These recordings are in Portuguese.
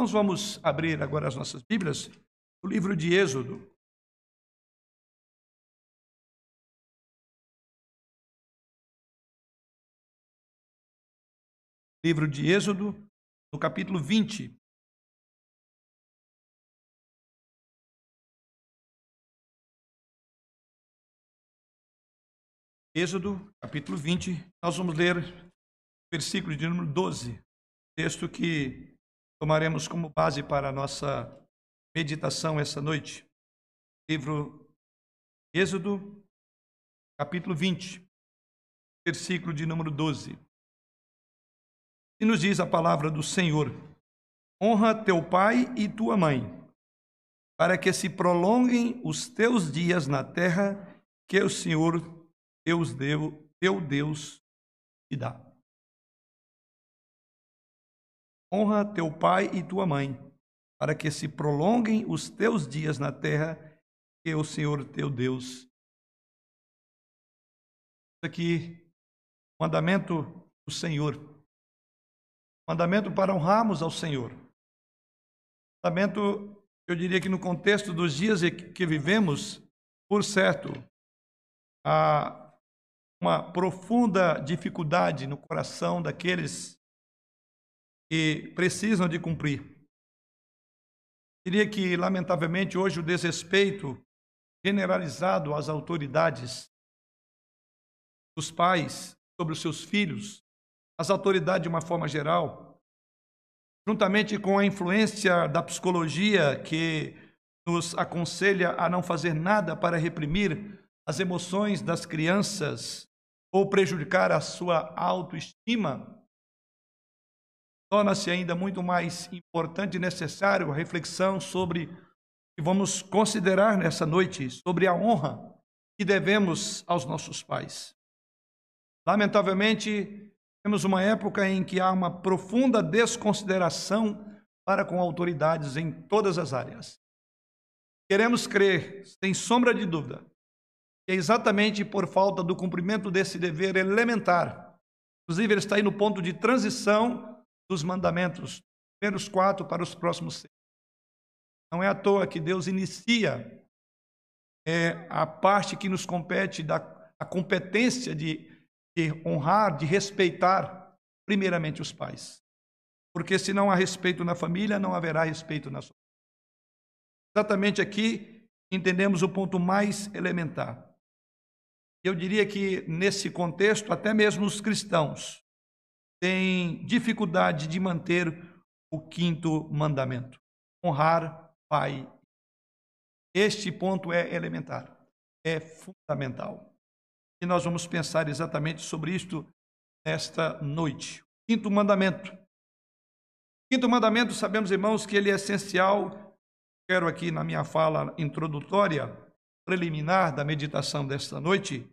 Nós vamos abrir agora as nossas Bíblias, o livro de Êxodo. Livro de Êxodo, no capítulo 20. Êxodo, capítulo 20, nós vamos ler versículo de número 12, texto que tomaremos como base para a nossa meditação essa noite. Livro Êxodo, capítulo 20, versículo de número 12. E nos diz a palavra do Senhor: Honra teu pai e tua mãe, para que se prolonguem os teus dias na terra que o Senhor Deus deu, teu Deus te dá. Honra teu pai e tua mãe, para que se prolonguem os teus dias na terra que o Senhor teu Deus. Aqui, mandamento do Senhor. Mandamento para honrarmos ao Senhor. Mandamento, eu diria que no contexto dos dias que vivemos, por certo, a uma profunda dificuldade no coração daqueles que precisam de cumprir. Diria que, lamentavelmente, hoje o desrespeito generalizado às autoridades dos pais sobre os seus filhos, as autoridades de uma forma geral, juntamente com a influência da psicologia que nos aconselha a não fazer nada para reprimir as emoções das crianças ou prejudicar a sua autoestima, torna-se ainda muito mais importante e necessário a reflexão sobre que vamos considerar nessa noite, sobre a honra que devemos aos nossos pais. Lamentavelmente, temos uma época em que há uma profunda desconsideração para com autoridades em todas as áreas. Queremos crer, sem sombra de dúvida, é exatamente por falta do cumprimento desse dever elementar. Inclusive, ele está aí no ponto de transição dos mandamentos, primeiros quatro para os próximos seis. Não é à toa que Deus inicia é, a parte que nos compete da a competência de, de honrar, de respeitar, primeiramente os pais. Porque se não há respeito na família, não haverá respeito na sociedade. Exatamente aqui entendemos o ponto mais elementar. Eu diria que, nesse contexto, até mesmo os cristãos têm dificuldade de manter o quinto mandamento: honrar pai. Este ponto é elementar, é fundamental. E nós vamos pensar exatamente sobre isto nesta noite. Quinto mandamento. Quinto mandamento, sabemos, irmãos, que ele é essencial. Quero aqui na minha fala introdutória preliminar da meditação desta noite,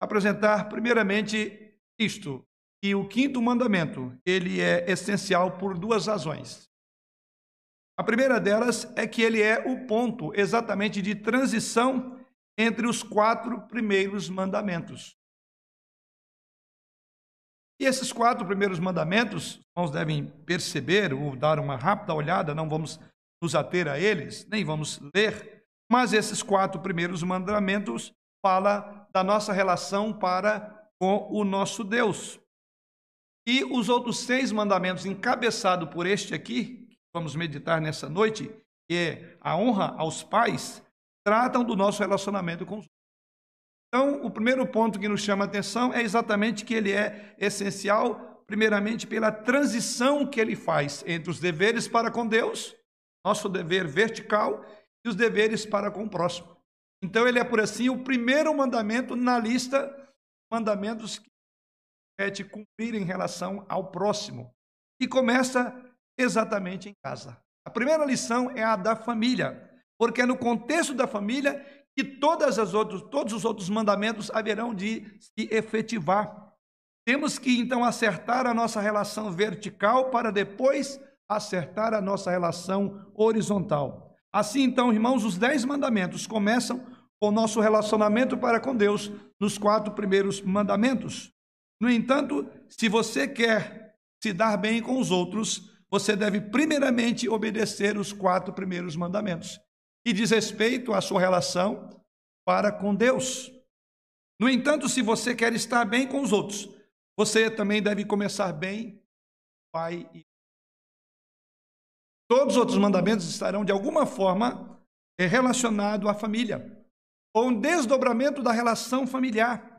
apresentar primeiramente isto, que o quinto mandamento, ele é essencial por duas razões. A primeira delas é que ele é o ponto exatamente de transição entre os quatro primeiros mandamentos. E esses quatro primeiros mandamentos, irmãos devem perceber ou dar uma rápida olhada, não vamos nos ater a eles, nem vamos ler, mas esses quatro primeiros mandamentos fala da nossa relação para com o nosso Deus. E os outros seis mandamentos, encabeçado por este aqui, que vamos meditar nessa noite, que é a honra aos pais, tratam do nosso relacionamento com os. Então, o primeiro ponto que nos chama a atenção é exatamente que ele é essencial, primeiramente, pela transição que ele faz entre os deveres para com Deus, nosso dever vertical, e os deveres para com o próximo. Então, ele é, por assim, o primeiro mandamento na lista mandamentos que de cumprir em relação ao próximo. E começa exatamente em casa. A primeira lição é a da família, porque é no contexto da família que todas as outros, todos os outros mandamentos haverão de se efetivar. Temos que então acertar a nossa relação vertical para depois acertar a nossa relação horizontal. Assim, então, irmãos, os dez mandamentos começam com o nosso relacionamento para com Deus nos quatro primeiros mandamentos. No entanto, se você quer se dar bem com os outros, você deve primeiramente obedecer os quatro primeiros mandamentos, que diz respeito à sua relação para com Deus. No entanto, se você quer estar bem com os outros, você também deve começar bem, pai e Todos os outros mandamentos estarão de alguma forma eh, relacionados à família, ou um desdobramento da relação familiar.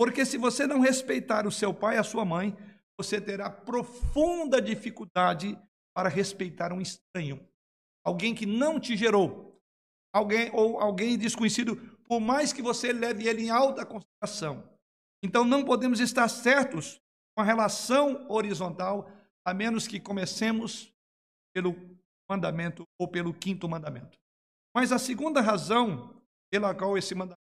Porque se você não respeitar o seu pai e a sua mãe, você terá profunda dificuldade para respeitar um estranho, alguém que não te gerou, alguém ou alguém desconhecido, por mais que você leve ele em alta consideração. Então não podemos estar certos com a relação horizontal, a menos que comecemos pelo mandamento ou pelo quinto mandamento. Mas a segunda razão pela qual esse mandamento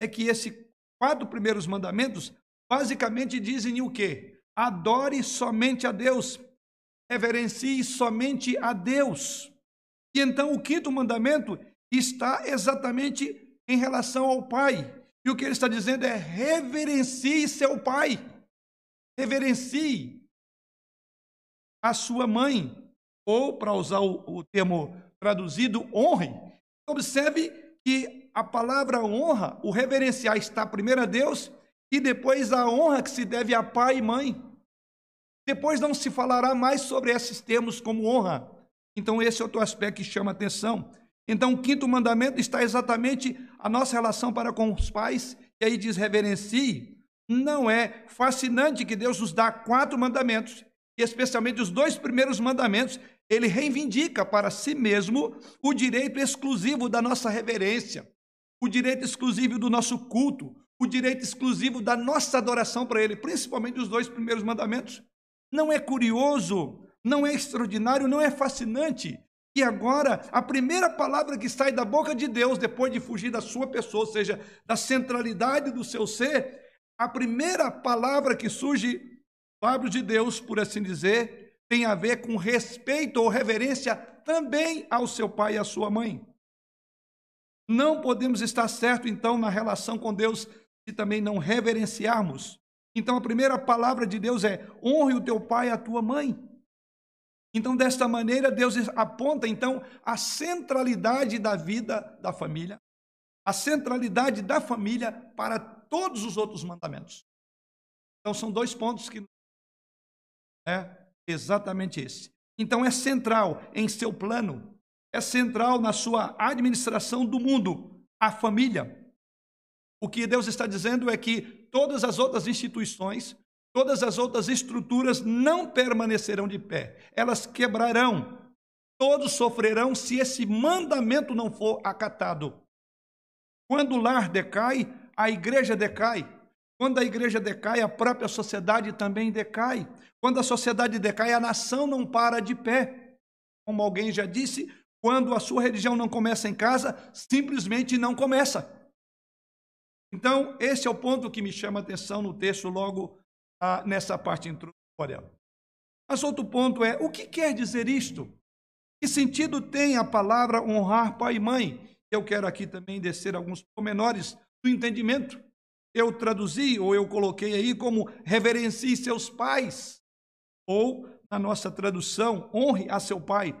é que esses quatro primeiros mandamentos basicamente dizem o quê? Adore somente a Deus, reverencie somente a Deus. E então o quinto mandamento está exatamente em relação ao Pai. E o que ele está dizendo é: reverencie seu Pai, reverencie a sua mãe, ou, para usar o, o termo traduzido, honre. Observe que a palavra honra, o reverenciar, está primeiro a Deus e depois a honra que se deve a pai e mãe. Depois não se falará mais sobre esses termos como honra. Então, esse é outro aspecto que chama atenção. Então, o quinto mandamento está exatamente a nossa relação para com os pais, e aí diz reverencie. Não é fascinante que Deus nos dá quatro mandamentos, e especialmente os dois primeiros mandamentos, ele reivindica para si mesmo o direito exclusivo da nossa reverência, o direito exclusivo do nosso culto, o direito exclusivo da nossa adoração para Ele, principalmente os dois primeiros mandamentos. Não é curioso, não é extraordinário, não é fascinante que agora a primeira palavra que sai da boca de Deus, depois de fugir da sua pessoa, ou seja, da centralidade do seu ser, a primeira palavra que surge lábios de Deus, por assim dizer, tem a ver com respeito ou reverência também ao seu pai e à sua mãe. Não podemos estar certo, então, na relação com Deus se também não reverenciarmos. Então, a primeira palavra de Deus é: honre o teu pai e a tua mãe. Então, desta maneira, Deus aponta, então, a centralidade da vida da família, a centralidade da família para todos os outros mandamentos. Então, são dois pontos que é exatamente esse. Então é central em seu plano, é central na sua administração do mundo, a família. O que Deus está dizendo é que todas as outras instituições, todas as outras estruturas não permanecerão de pé, elas quebrarão. Todos sofrerão se esse mandamento não for acatado. Quando o lar decai, a igreja decai. Quando a igreja decai, a própria sociedade também decai. Quando a sociedade decai, a nação não para de pé. Como alguém já disse, quando a sua religião não começa em casa, simplesmente não começa. Então, esse é o ponto que me chama a atenção no texto, logo ah, nessa parte introdutória. Mas outro ponto é: o que quer dizer isto? Que sentido tem a palavra honrar pai e mãe? Eu quero aqui também descer alguns pormenores do entendimento eu traduzi ou eu coloquei aí como reverencie seus pais, ou na nossa tradução, honre a seu pai.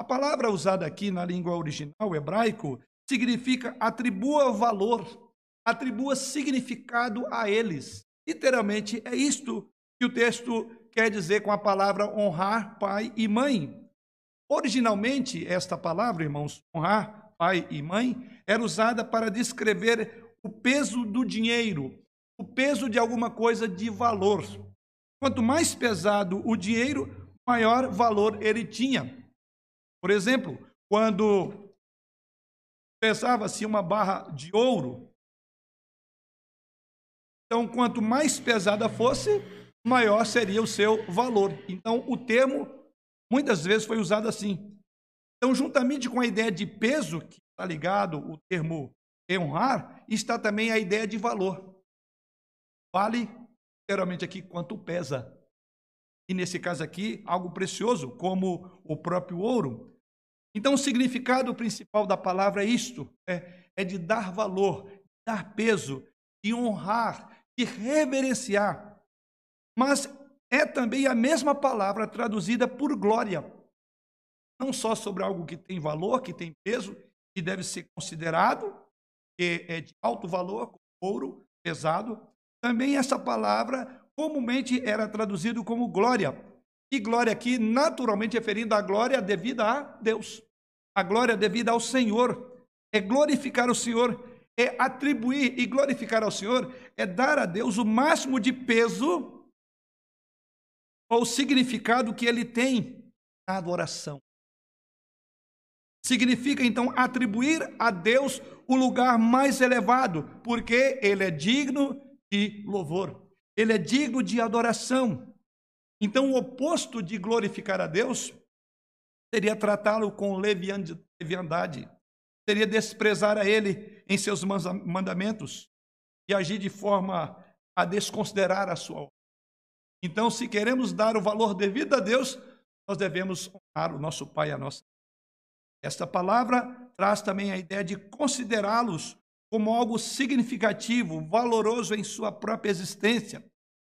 A palavra usada aqui na língua original hebraico significa atribua valor, atribua significado a eles. Literalmente é isto que o texto quer dizer com a palavra honrar pai e mãe. Originalmente, esta palavra, irmãos, honrar pai e mãe, era usada para descrever o peso do dinheiro, o peso de alguma coisa de valor. Quanto mais pesado o dinheiro, maior valor ele tinha. Por exemplo, quando pesava-se uma barra de ouro, então quanto mais pesada fosse, maior seria o seu valor. Então o termo muitas vezes foi usado assim. Então, juntamente com a ideia de peso, que está ligado o termo honrar, está também a ideia de valor. Vale, literalmente aqui, quanto pesa. E nesse caso aqui, algo precioso, como o próprio ouro. Então, o significado principal da palavra é isto: é, é de dar valor, dar peso, de honrar, de reverenciar. Mas é também a mesma palavra traduzida por glória. Não só sobre algo que tem valor, que tem peso, que deve ser considerado, que é de alto valor, ouro pesado. Também essa palavra comumente era traduzido como glória. E glória aqui, naturalmente referindo à glória devida a Deus. A glória devida ao Senhor. É glorificar o Senhor, é atribuir e glorificar ao Senhor, é dar a Deus o máximo de peso ou significado que ele tem na adoração. Significa então atribuir a Deus o lugar mais elevado, porque ele é digno de louvor, ele é digno de adoração. Então, o oposto de glorificar a Deus seria tratá-lo com leviandade, seria desprezar a ele em seus mandamentos e agir de forma a desconsiderar a sua obra. Então, se queremos dar o valor devido a Deus, nós devemos honrar o nosso Pai e a nossa. Esta palavra traz também a ideia de considerá-los como algo significativo, valoroso em sua própria existência.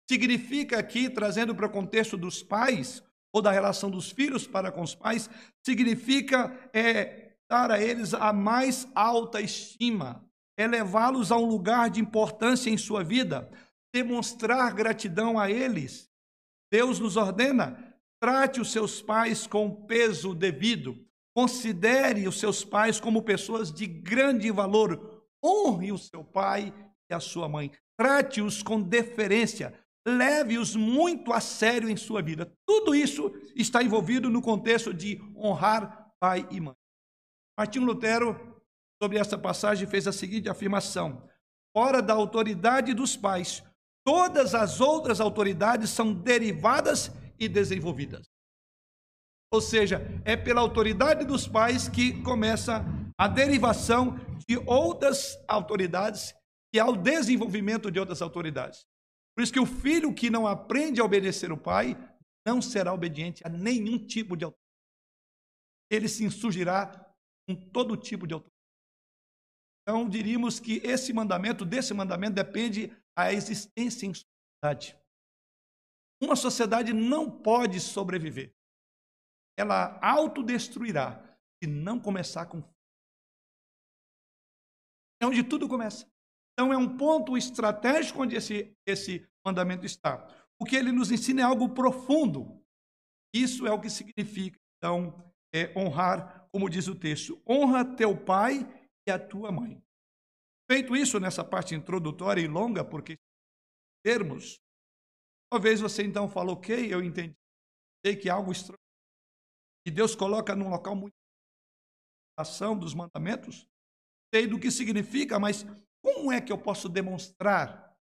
Significa aqui, trazendo para o contexto dos pais, ou da relação dos filhos para com os pais, significa é, dar a eles a mais alta estima, elevá-los a um lugar de importância em sua vida, demonstrar gratidão a eles. Deus nos ordena: trate os seus pais com peso devido, considere os seus pais como pessoas de grande valor, honre o seu pai e a sua mãe, trate-os com deferência, leve-os muito a sério em sua vida. Tudo isso está envolvido no contexto de honrar pai e mãe. Martinho Lutero, sobre essa passagem, fez a seguinte afirmação: Fora da autoridade dos pais, todas as outras autoridades são derivadas e desenvolvidas. Ou seja, é pela autoridade dos pais que começa a derivação de outras autoridades e ao desenvolvimento de outras autoridades. Por isso que o filho que não aprende a obedecer o pai não será obediente a nenhum tipo de autoridade. Ele se insurgirá com todo tipo de autoridade. Então, diríamos que esse mandamento, desse mandamento, depende a existência em sociedade. Uma sociedade não pode sobreviver. Ela autodestruirá se não começar com. É onde tudo começa. Então, é um ponto estratégico onde esse, esse mandamento está. O que ele nos ensina é algo profundo. Isso é o que significa, então, é honrar, como diz o texto: honra teu pai e a tua mãe. Feito isso nessa parte introdutória e longa, porque termos, talvez você então fale, ok, eu entendi, sei que é algo estranho, que Deus coloca num local muito ação dos mandamentos, sei do que significa, mas como é que eu posso demonstrar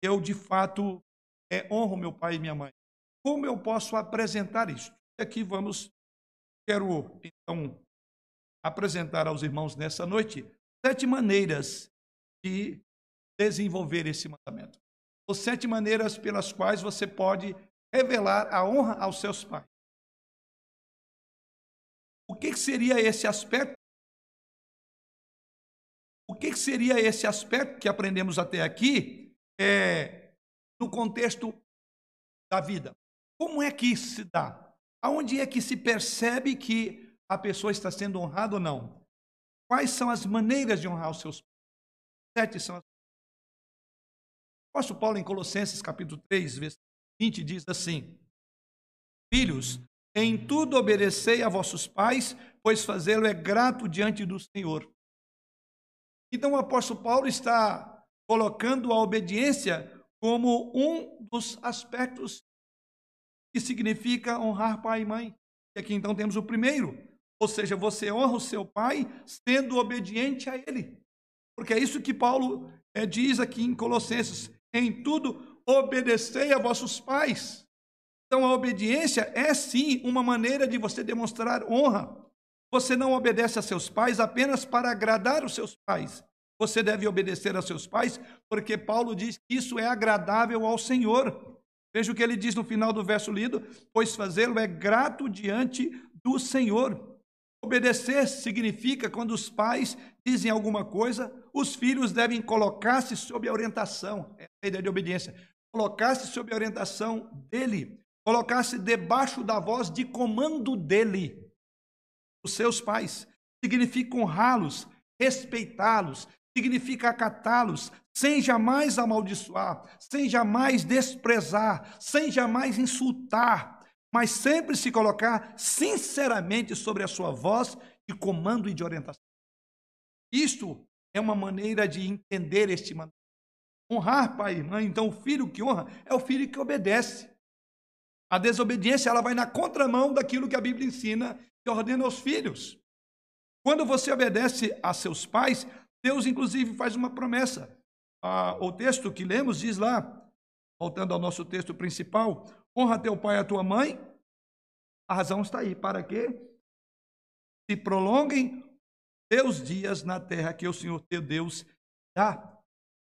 que eu de fato é, honro meu pai e minha mãe? Como eu posso apresentar isso? E aqui vamos, quero então apresentar aos irmãos nessa noite sete maneiras de desenvolver esse mandamento. Ou sete maneiras pelas quais você pode revelar a honra aos seus pais. O que seria esse aspecto? O que seria esse aspecto que aprendemos até aqui é, no contexto da vida? Como é que isso se dá? Aonde é que se percebe que a pessoa está sendo honrada ou não? Quais são as maneiras de honrar os seus pais? Sete são as. Apóstolo Paulo, em Colossenses, capítulo 3, versículo 20, diz assim: Filhos, em tudo obedecei a vossos pais, pois fazê-lo é grato diante do Senhor. Então o apóstolo Paulo está colocando a obediência como um dos aspectos que significa honrar pai e mãe. E aqui então temos o primeiro, ou seja, você honra o seu pai sendo obediente a ele. Porque é isso que Paulo é, diz aqui em Colossenses: em tudo obedecei a vossos pais. Então a obediência é sim uma maneira de você demonstrar honra. Você não obedece a seus pais apenas para agradar os seus pais. Você deve obedecer a seus pais, porque Paulo diz que isso é agradável ao Senhor. Veja o que ele diz no final do verso lido: pois fazê-lo é grato diante do Senhor. Obedecer significa quando os pais dizem alguma coisa, os filhos devem colocar-se sob a orientação. É a ideia de obediência. colocar-se sob a orientação dele, colocar-se debaixo da voz de comando dele. Os seus pais significa honrá-los, respeitá-los, significa acatá-los, sem jamais amaldiçoar, sem jamais desprezar, sem jamais insultar, mas sempre se colocar sinceramente sobre a sua voz de comando e de orientação. Isto é uma maneira de entender este mandamento. Honrar pai e mãe, então o filho que honra é o filho que obedece. A desobediência ela vai na contramão daquilo que a Bíblia ensina e ordena aos filhos. Quando você obedece a seus pais, Deus inclusive faz uma promessa. Ah, o texto que lemos diz lá, voltando ao nosso texto principal, honra teu pai e a tua mãe. A razão está aí, para que se prolonguem teus dias na terra que o Senhor teu Deus dá.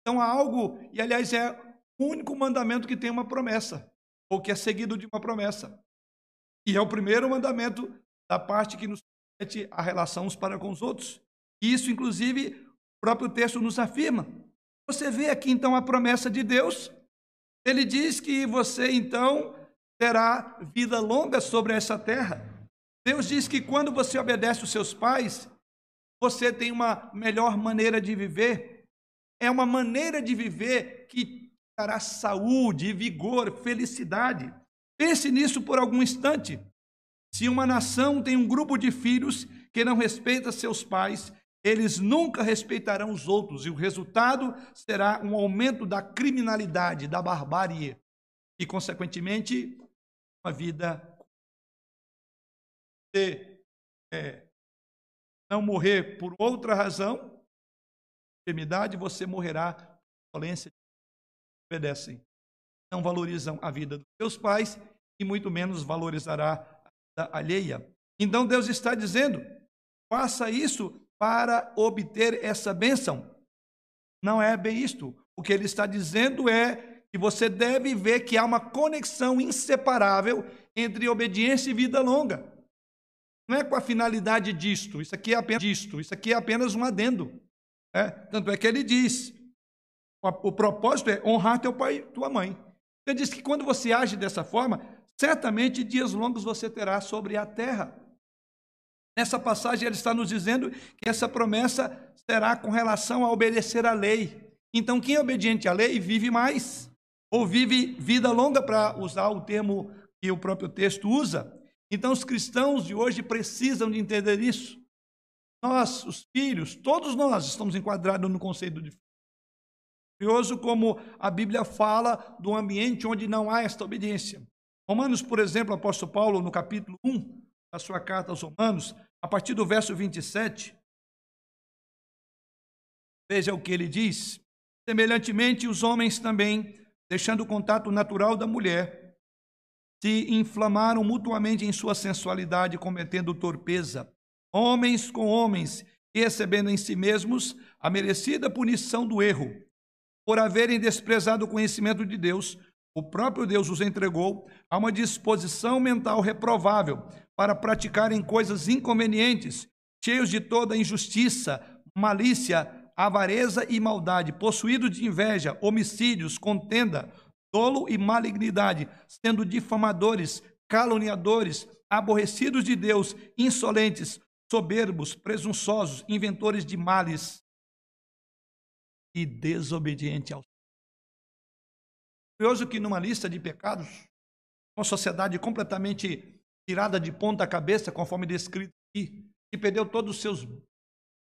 Então há algo, e aliás é o único mandamento que tem uma promessa, ou que é seguido de uma promessa. E é o primeiro mandamento da parte que nos promete a relação uns para com os outros. Isso, inclusive, o próprio texto nos afirma. Você vê aqui então a promessa de Deus. Ele diz que você então terá vida longa sobre essa terra. Deus diz que quando você obedece os seus pais, você tem uma melhor maneira de viver. É uma maneira de viver que dará saúde, vigor, felicidade. Pense nisso por algum instante. Se uma nação tem um grupo de filhos que não respeita seus pais, eles nunca respeitarão os outros, e o resultado será um aumento da criminalidade, da barbárie, e, consequentemente, uma vida. Se é, não morrer por outra razão, enfermidade, você morrerá por violência. Obedecem. Não valorizam a vida dos seus pais e muito menos valorizará alheia. Então Deus está dizendo: faça isso para obter essa bênção. Não é bem isto. O que ele está dizendo é que você deve ver que há uma conexão inseparável entre obediência e vida longa. Não é com a finalidade disto, isso aqui é apenas disto, isso aqui é apenas um adendo. É, tanto é que ele diz: o, propósito é honrar teu pai e tua mãe. Ele diz que quando você age dessa forma, certamente dias longos você terá sobre a terra. Nessa passagem ele está nos dizendo que essa promessa será com relação a obedecer à lei. Então, quem é obediente à lei vive mais, ou vive vida longa, para usar o termo que o próprio texto usa. Então, os cristãos de hoje precisam de entender isso. Nós, os filhos, todos nós estamos enquadrados no conceito de. Curioso como a Bíblia fala do ambiente onde não há esta obediência. Romanos, por exemplo, o apóstolo Paulo, no capítulo 1 da sua carta aos Romanos, a partir do verso 27, veja o que ele diz. Semelhantemente, os homens também, deixando o contato natural da mulher, se inflamaram mutuamente em sua sensualidade, cometendo torpeza, homens com homens, e recebendo em si mesmos a merecida punição do erro. Por haverem desprezado o conhecimento de Deus, o próprio Deus os entregou a uma disposição mental reprovável para praticarem coisas inconvenientes, cheios de toda injustiça, malícia, avareza e maldade, possuídos de inveja, homicídios, contenda, dolo e malignidade, sendo difamadores, caluniadores, aborrecidos de Deus, insolentes, soberbos, presunçosos, inventores de males e desobedientes aos. Curioso que numa lista de pecados, uma sociedade completamente tirada de ponta cabeça, conforme descrito aqui, que perdeu todos os seus,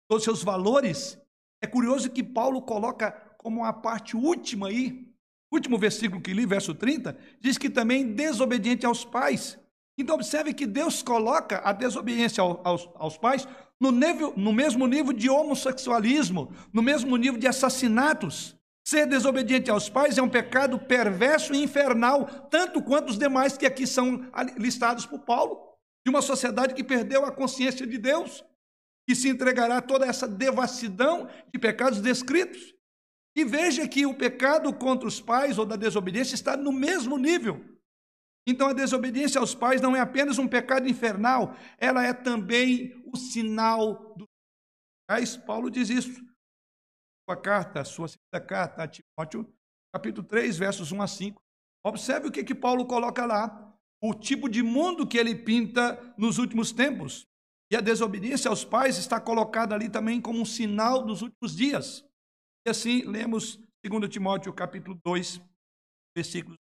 todos os seus valores, é curioso que Paulo coloca como a parte última aí, último versículo que li, verso 30, diz que também desobediente aos pais. Então, observe que Deus coloca a desobediência aos, aos pais no, nível, no mesmo nível de homossexualismo, no mesmo nível de assassinatos. Ser desobediente aos pais é um pecado perverso e infernal, tanto quanto os demais que aqui são listados por Paulo, de uma sociedade que perdeu a consciência de Deus, que se entregará a toda essa devassidão de pecados descritos. E veja que o pecado contra os pais ou da desobediência está no mesmo nível. Então a desobediência aos pais não é apenas um pecado infernal, ela é também o sinal do. Paulo diz isso. Sua carta, sua segunda carta a Timóteo, capítulo 3, versos 1 a 5. Observe o que, que Paulo coloca lá, o tipo de mundo que ele pinta nos últimos tempos. E a desobediência aos pais está colocada ali também como um sinal dos últimos dias. E assim, lemos 2 Timóteo capítulo 2, versículos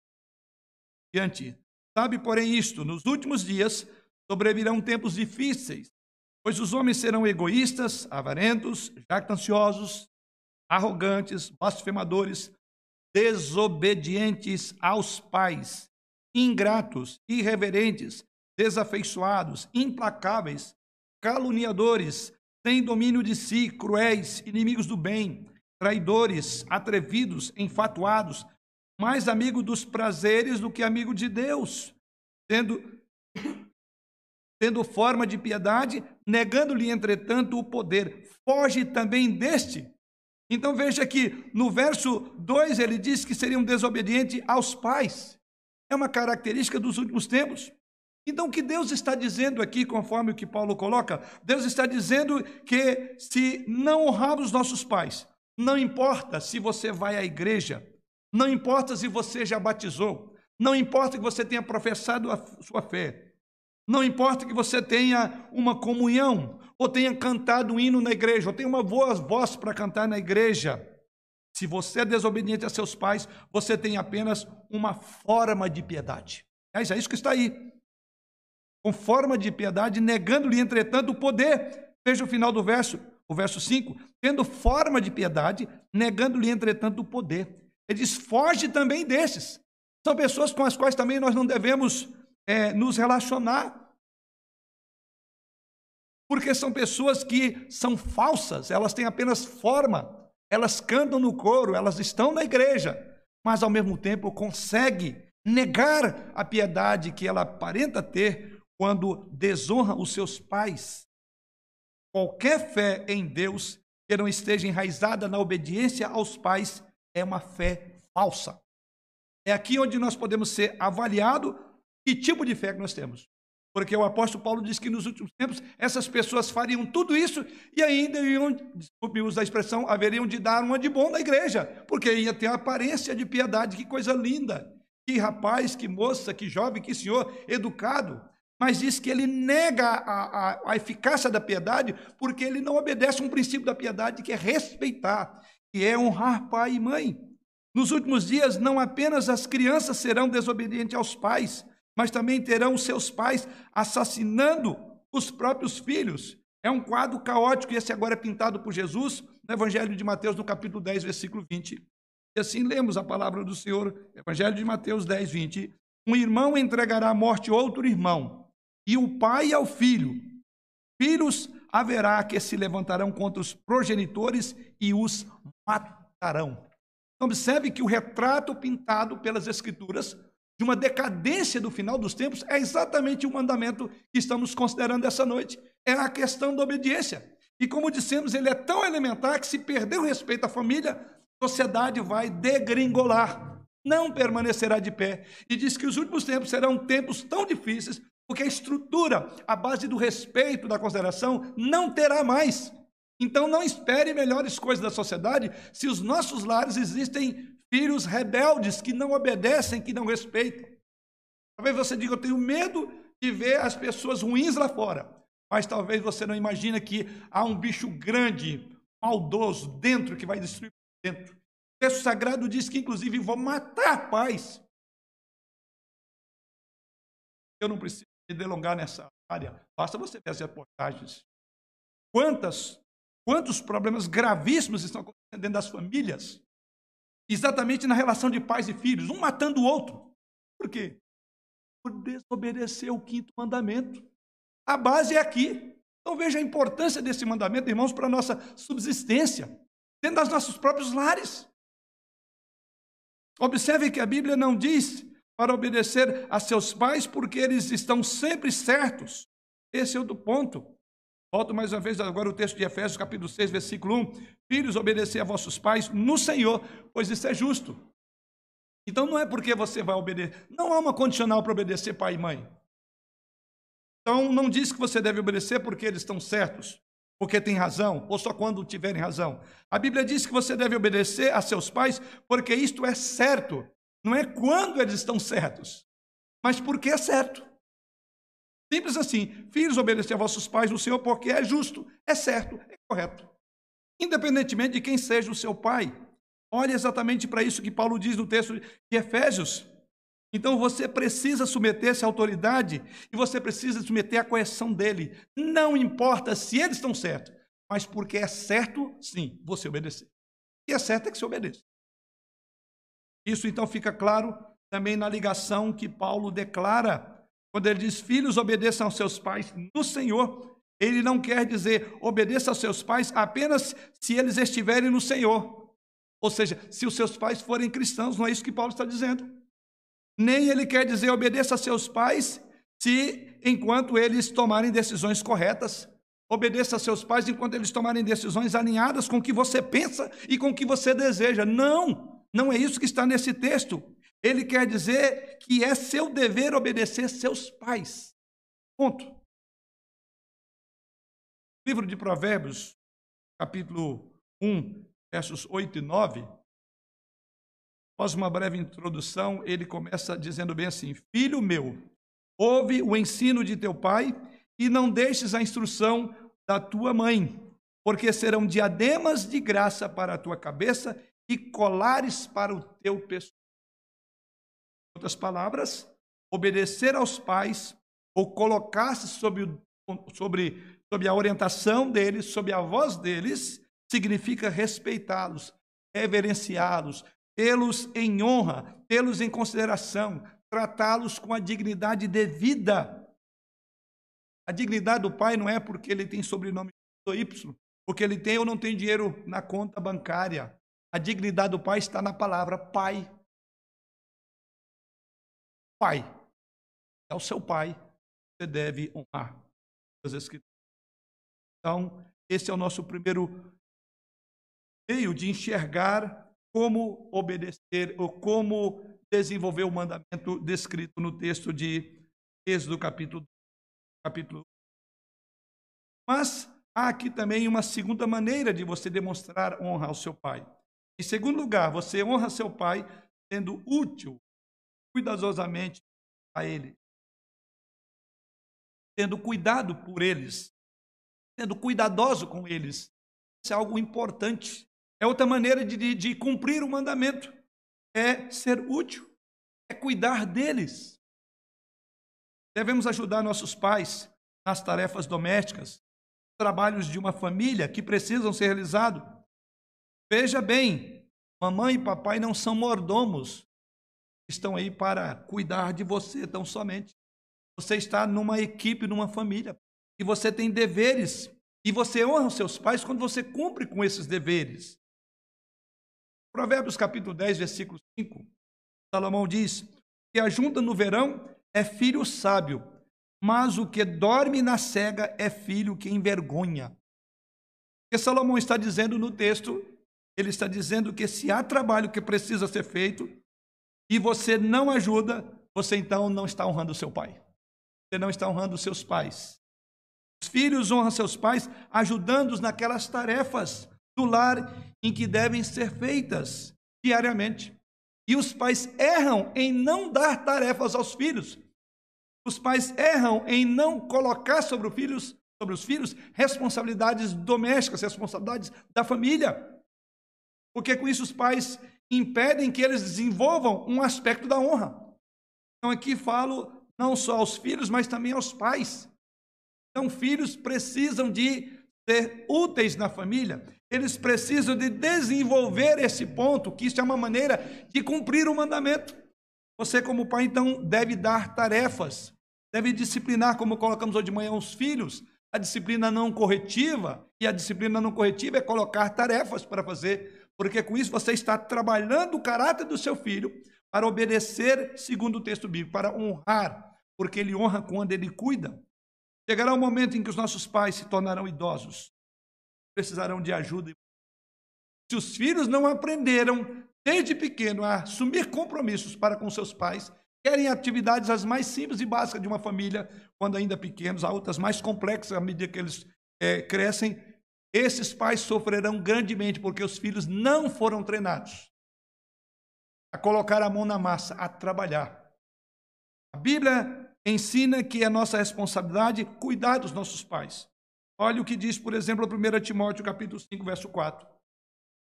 diante. Sabe, porém, isto: nos últimos dias sobrevirão tempos difíceis, pois os homens serão egoístas, avarentos, jactanciosos, arrogantes, blasfemadores, desobedientes aos pais, ingratos, irreverentes, desafeiçoados, implacáveis, caluniadores, sem domínio de si, cruéis, inimigos do bem, traidores, atrevidos, enfatuados, mais amigo dos prazeres do que amigo de Deus, tendo, tendo forma de piedade, negando-lhe, entretanto, o poder. Foge também deste. Então veja que no verso 2 ele diz que seriam desobedientes aos pais. É uma característica dos últimos tempos. Então, o que Deus está dizendo aqui, conforme o que Paulo coloca, Deus está dizendo que se não honrarmos os nossos pais, não importa se você vai à igreja, não importa se você já batizou, não importa que você tenha professado a sua fé, não importa que você tenha uma comunhão, ou tenha cantado um hino na igreja, ou tenha uma boa voz para cantar na igreja. Se você é desobediente a seus pais, você tem apenas uma forma de piedade. É isso que está aí com forma de piedade, negando-lhe, entretanto, o poder. Veja o final do verso, o verso 5. Tendo forma de piedade, negando-lhe, entretanto, o poder. Ele diz: foge também desses. São pessoas com as quais também nós não devemos é, nos relacionar. Porque são pessoas que são falsas, elas têm apenas forma, elas cantam no coro, elas estão na igreja, mas ao mesmo tempo conseguem negar a piedade que ela aparenta ter quando desonra os seus pais. Qualquer fé em Deus que não esteja enraizada na obediência aos pais é uma fé falsa. É aqui onde nós podemos ser avaliados que tipo de fé que nós temos. Porque o apóstolo Paulo diz que nos últimos tempos essas pessoas fariam tudo isso e ainda iam, desculpe usar a expressão, haveriam de dar uma de bom na igreja, porque ia ter a aparência de piedade, que coisa linda. Que rapaz, que moça, que jovem, que senhor educado mas diz que ele nega a, a, a, eficácia da piedade porque ele não obedece um princípio da piedade que é respeitar, que é honrar pai e mãe. Nos últimos dias, não apenas as crianças serão desobedientes aos pais, mas também terão seus pais assassinando os próprios filhos. É um quadro caótico, e esse agora é pintado por Jesus no Evangelho de Mateus, no capítulo 10, versículo 20. E assim lemos a palavra do Senhor, Evangelho de Mateus 10, 20. Um irmão entregará à morte outro irmão, e o pai ao filho. Filhos haverá que se levantarão contra os progenitores e os matarão. Observe que o retrato pintado pelas Escrituras de uma decadência do final dos tempos é exatamente o mandamento que estamos considerando essa noite. É a questão da obediência. E como dissemos, ele é tão elementar que se perder o respeito à família, a sociedade vai degringolar, não permanecerá de pé. E diz que os últimos tempos serão tempos tão difíceis porque a estrutura, a base do respeito, da consideração, não terá mais. Então não espere melhores coisas da sociedade se os nossos lares existem filhos rebeldes que não obedecem, que não respeitam. Talvez você diga, eu tenho medo de ver as pessoas ruins lá fora. Mas talvez você não imagine que há um bicho grande, maldoso, dentro, que vai destruir dentro. O texto sagrado diz que, inclusive, vou matar pais. Eu não preciso me delongar nessa área, basta você ver as reportagens. Quantas, quantos problemas gravíssimos estão acontecendo dentro das famílias, exatamente na relação de pais e filhos, um matando o outro. Por quê? Por desobedecer o quinto mandamento. A base é aqui. Então veja a importância desse mandamento, irmãos, para a nossa subsistência, dentro dos nossos próprios lares. Observe que a Bíblia não diz para obedecer a seus pais, porque eles estão sempre certos. Esse é o do ponto. Volto mais uma vez agora o texto de Efésios, capítulo 6, versículo 1. Filhos, obedecer a vossos pais no Senhor, pois isso é justo. Então não é porque você vai obedecer. Não há uma condicional para obedecer pai e mãe. Então não diz que você deve obedecer porque eles estão certos. porque tem razão, ou só quando tiverem razão. A Bíblia diz que você deve obedecer a seus pais porque isto é certo. Não é quando eles estão certos, mas porque é certo. Simples assim. Filhos, obedecer a vossos pais no Senhor porque é justo, é certo, é correto. Independentemente de quem seja o seu pai. Olhe exatamente para isso que Paulo diz no texto de Efésios. Então você precisa submeter-se à autoridade e você precisa submeter à correção dele. Não importa se eles estão certos, mas porque é certo, sim, você obedecer. E é certo é que se obedeça. Isso então fica claro também na ligação que Paulo declara quando ele diz: Filhos, obedeçam aos seus pais no Senhor. Ele não quer dizer obedeça aos seus pais apenas se eles estiverem no Senhor. Ou seja, se os seus pais forem cristãos, não é isso que Paulo está dizendo. Nem ele quer dizer obedeça a seus pais se enquanto eles tomarem decisões corretas. Obedeça a seus pais enquanto eles tomarem decisões alinhadas com o que você pensa e com o que você deseja. Não, não é isso que está nesse texto. Ele quer dizer que é seu dever obedecer seus pais. Ponto. Livro de Provérbios, capítulo 1, versos 8 e 9, Após uma breve introdução, ele começa dizendo bem assim: Filho meu, ouve o ensino de teu pai e não deixes a instrução da tua mãe, porque serão diademas de graça para a tua cabeça e colares para o teu pescoço. Outras palavras, obedecer aos pais ou colocar-se sobre, sobre, sobre a orientação deles, sob a voz deles, significa respeitá-los, reverenciá-los, tê-los em honra, tê-los em consideração, tratá-los com a dignidade devida. A dignidade do pai não é porque ele tem sobrenome Y, porque ele tem ou não tem dinheiro na conta bancária. A dignidade do pai está na palavra pai. Pai. É o seu pai. Você deve honrar. Então, esse é o nosso primeiro meio de enxergar como obedecer ou como desenvolver o mandamento descrito no texto de Êxodo capítulo capítulo. Mas há aqui também uma segunda maneira de você demonstrar honra ao seu pai. Em segundo lugar, você honra seu pai sendo útil cuidadosamente a ele, tendo cuidado por eles, sendo cuidadoso com eles. Isso é algo importante. É outra maneira de, de, cumprir o mandamento. É ser útil, é cuidar deles. Devemos ajudar nossos pais nas tarefas domésticas, trabalhos de uma família que precisam ser realizados. Veja bem, mamãe e papai não são mordomos, estão aí para cuidar de você tão somente. Você está numa equipe, numa família, e você tem deveres, e você honra os seus pais quando você cumpre com esses deveres. Provérbios capítulo 10, versículo 5, Salomão diz que a junta no verão é filho sábio, mas o que dorme na cega é filho que envergonha. O que Salomão está dizendo no texto, ele está dizendo que se há trabalho que precisa ser feito e você não ajuda, você então não está honrando o seu pai. Você não está honrando os seus pais. Os filhos honram seus pais ajudando-os naquelas tarefas do lar em que devem ser feitas diariamente. E os pais erram em não dar tarefas aos filhos. Os pais erram em não colocar sobre os filhos, sobre os filhos responsabilidades domésticas, responsabilidades da família. Porque com isso os pais impedem que eles desenvolvam um aspecto da honra. Então aqui falo não só aos filhos, mas também aos pais. Então filhos precisam de ser úteis na família, eles precisam de desenvolver esse ponto, que isso é uma maneira de cumprir o mandamento. Você, como pai, então, deve dar tarefas, deve disciplinar, como colocamos hoje de manhã, os filhos. A disciplina não corretiva, e a disciplina não corretiva é colocar tarefas para fazer, porque com isso você está trabalhando o caráter do seu filho para obedecer segundo o texto bíblico, para honrar, porque ele honra quando ele cuida. Chegará um momento em que os nossos pais se tornarão idosos, precisarão de ajuda. Se os filhos não aprenderam desde pequeno a assumir compromissos para com seus pais, querem atividades as mais simples e básicas de uma família, quando ainda pequenos, há outras mais complexas à medida que eles é, crescem, esses pais sofrerão grandemente porque os filhos não foram treinados a colocar a mão na massa, a trabalhar. A Bíblia ensina que é nossa responsabilidade cuidar dos nossos pais. Olha o que diz, por exemplo, 1 Timóteo capítulo 5, verso 4.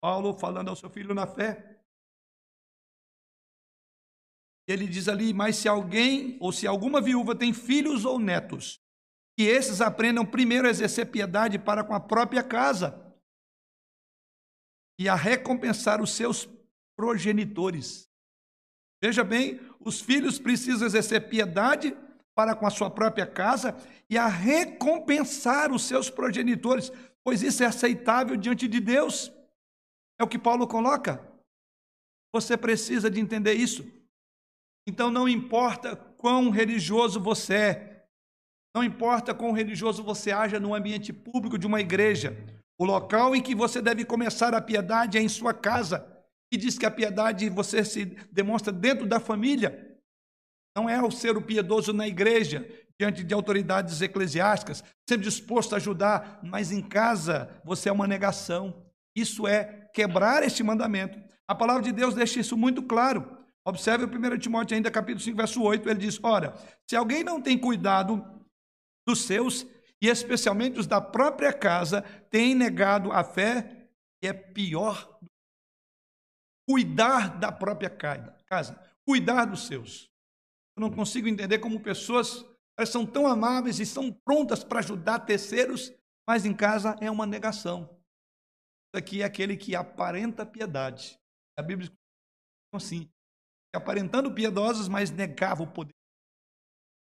Paulo falando ao seu filho na fé. Ele diz ali: Mas se alguém ou se alguma viúva tem filhos ou netos, que esses aprendam primeiro a exercer piedade para com a própria casa e a recompensar os seus progenitores. Veja bem, os filhos precisam exercer piedade para com a sua própria casa e a recompensar os seus progenitores, pois isso é aceitável diante de Deus. É o que Paulo coloca. Você precisa de entender isso. Então não importa quão religioso você é, não importa quão religioso você haja no ambiente público de uma igreja, o local em que você deve começar a piedade é em sua casa. E diz que a piedade você se demonstra dentro da família. Não é o ser o piedoso na igreja, diante de autoridades eclesiásticas, sempre disposto a ajudar, mas em casa você é uma negação. Isso é quebrar este mandamento. A palavra de Deus deixa isso muito claro. Observe o 1 Timóteo, ainda capítulo 5, verso 8, ele diz: Ora, se alguém não tem cuidado dos seus, e especialmente os da própria casa, tem negado a fé, e é pior cuidar da própria casa, cuidar dos seus. Eu não consigo entender como pessoas elas são tão amáveis e são prontas para ajudar terceiros, mas em casa é uma negação. Isso aqui é aquele que aparenta piedade. A Bíblia diz assim, aparentando piedosos, mas negava o poder.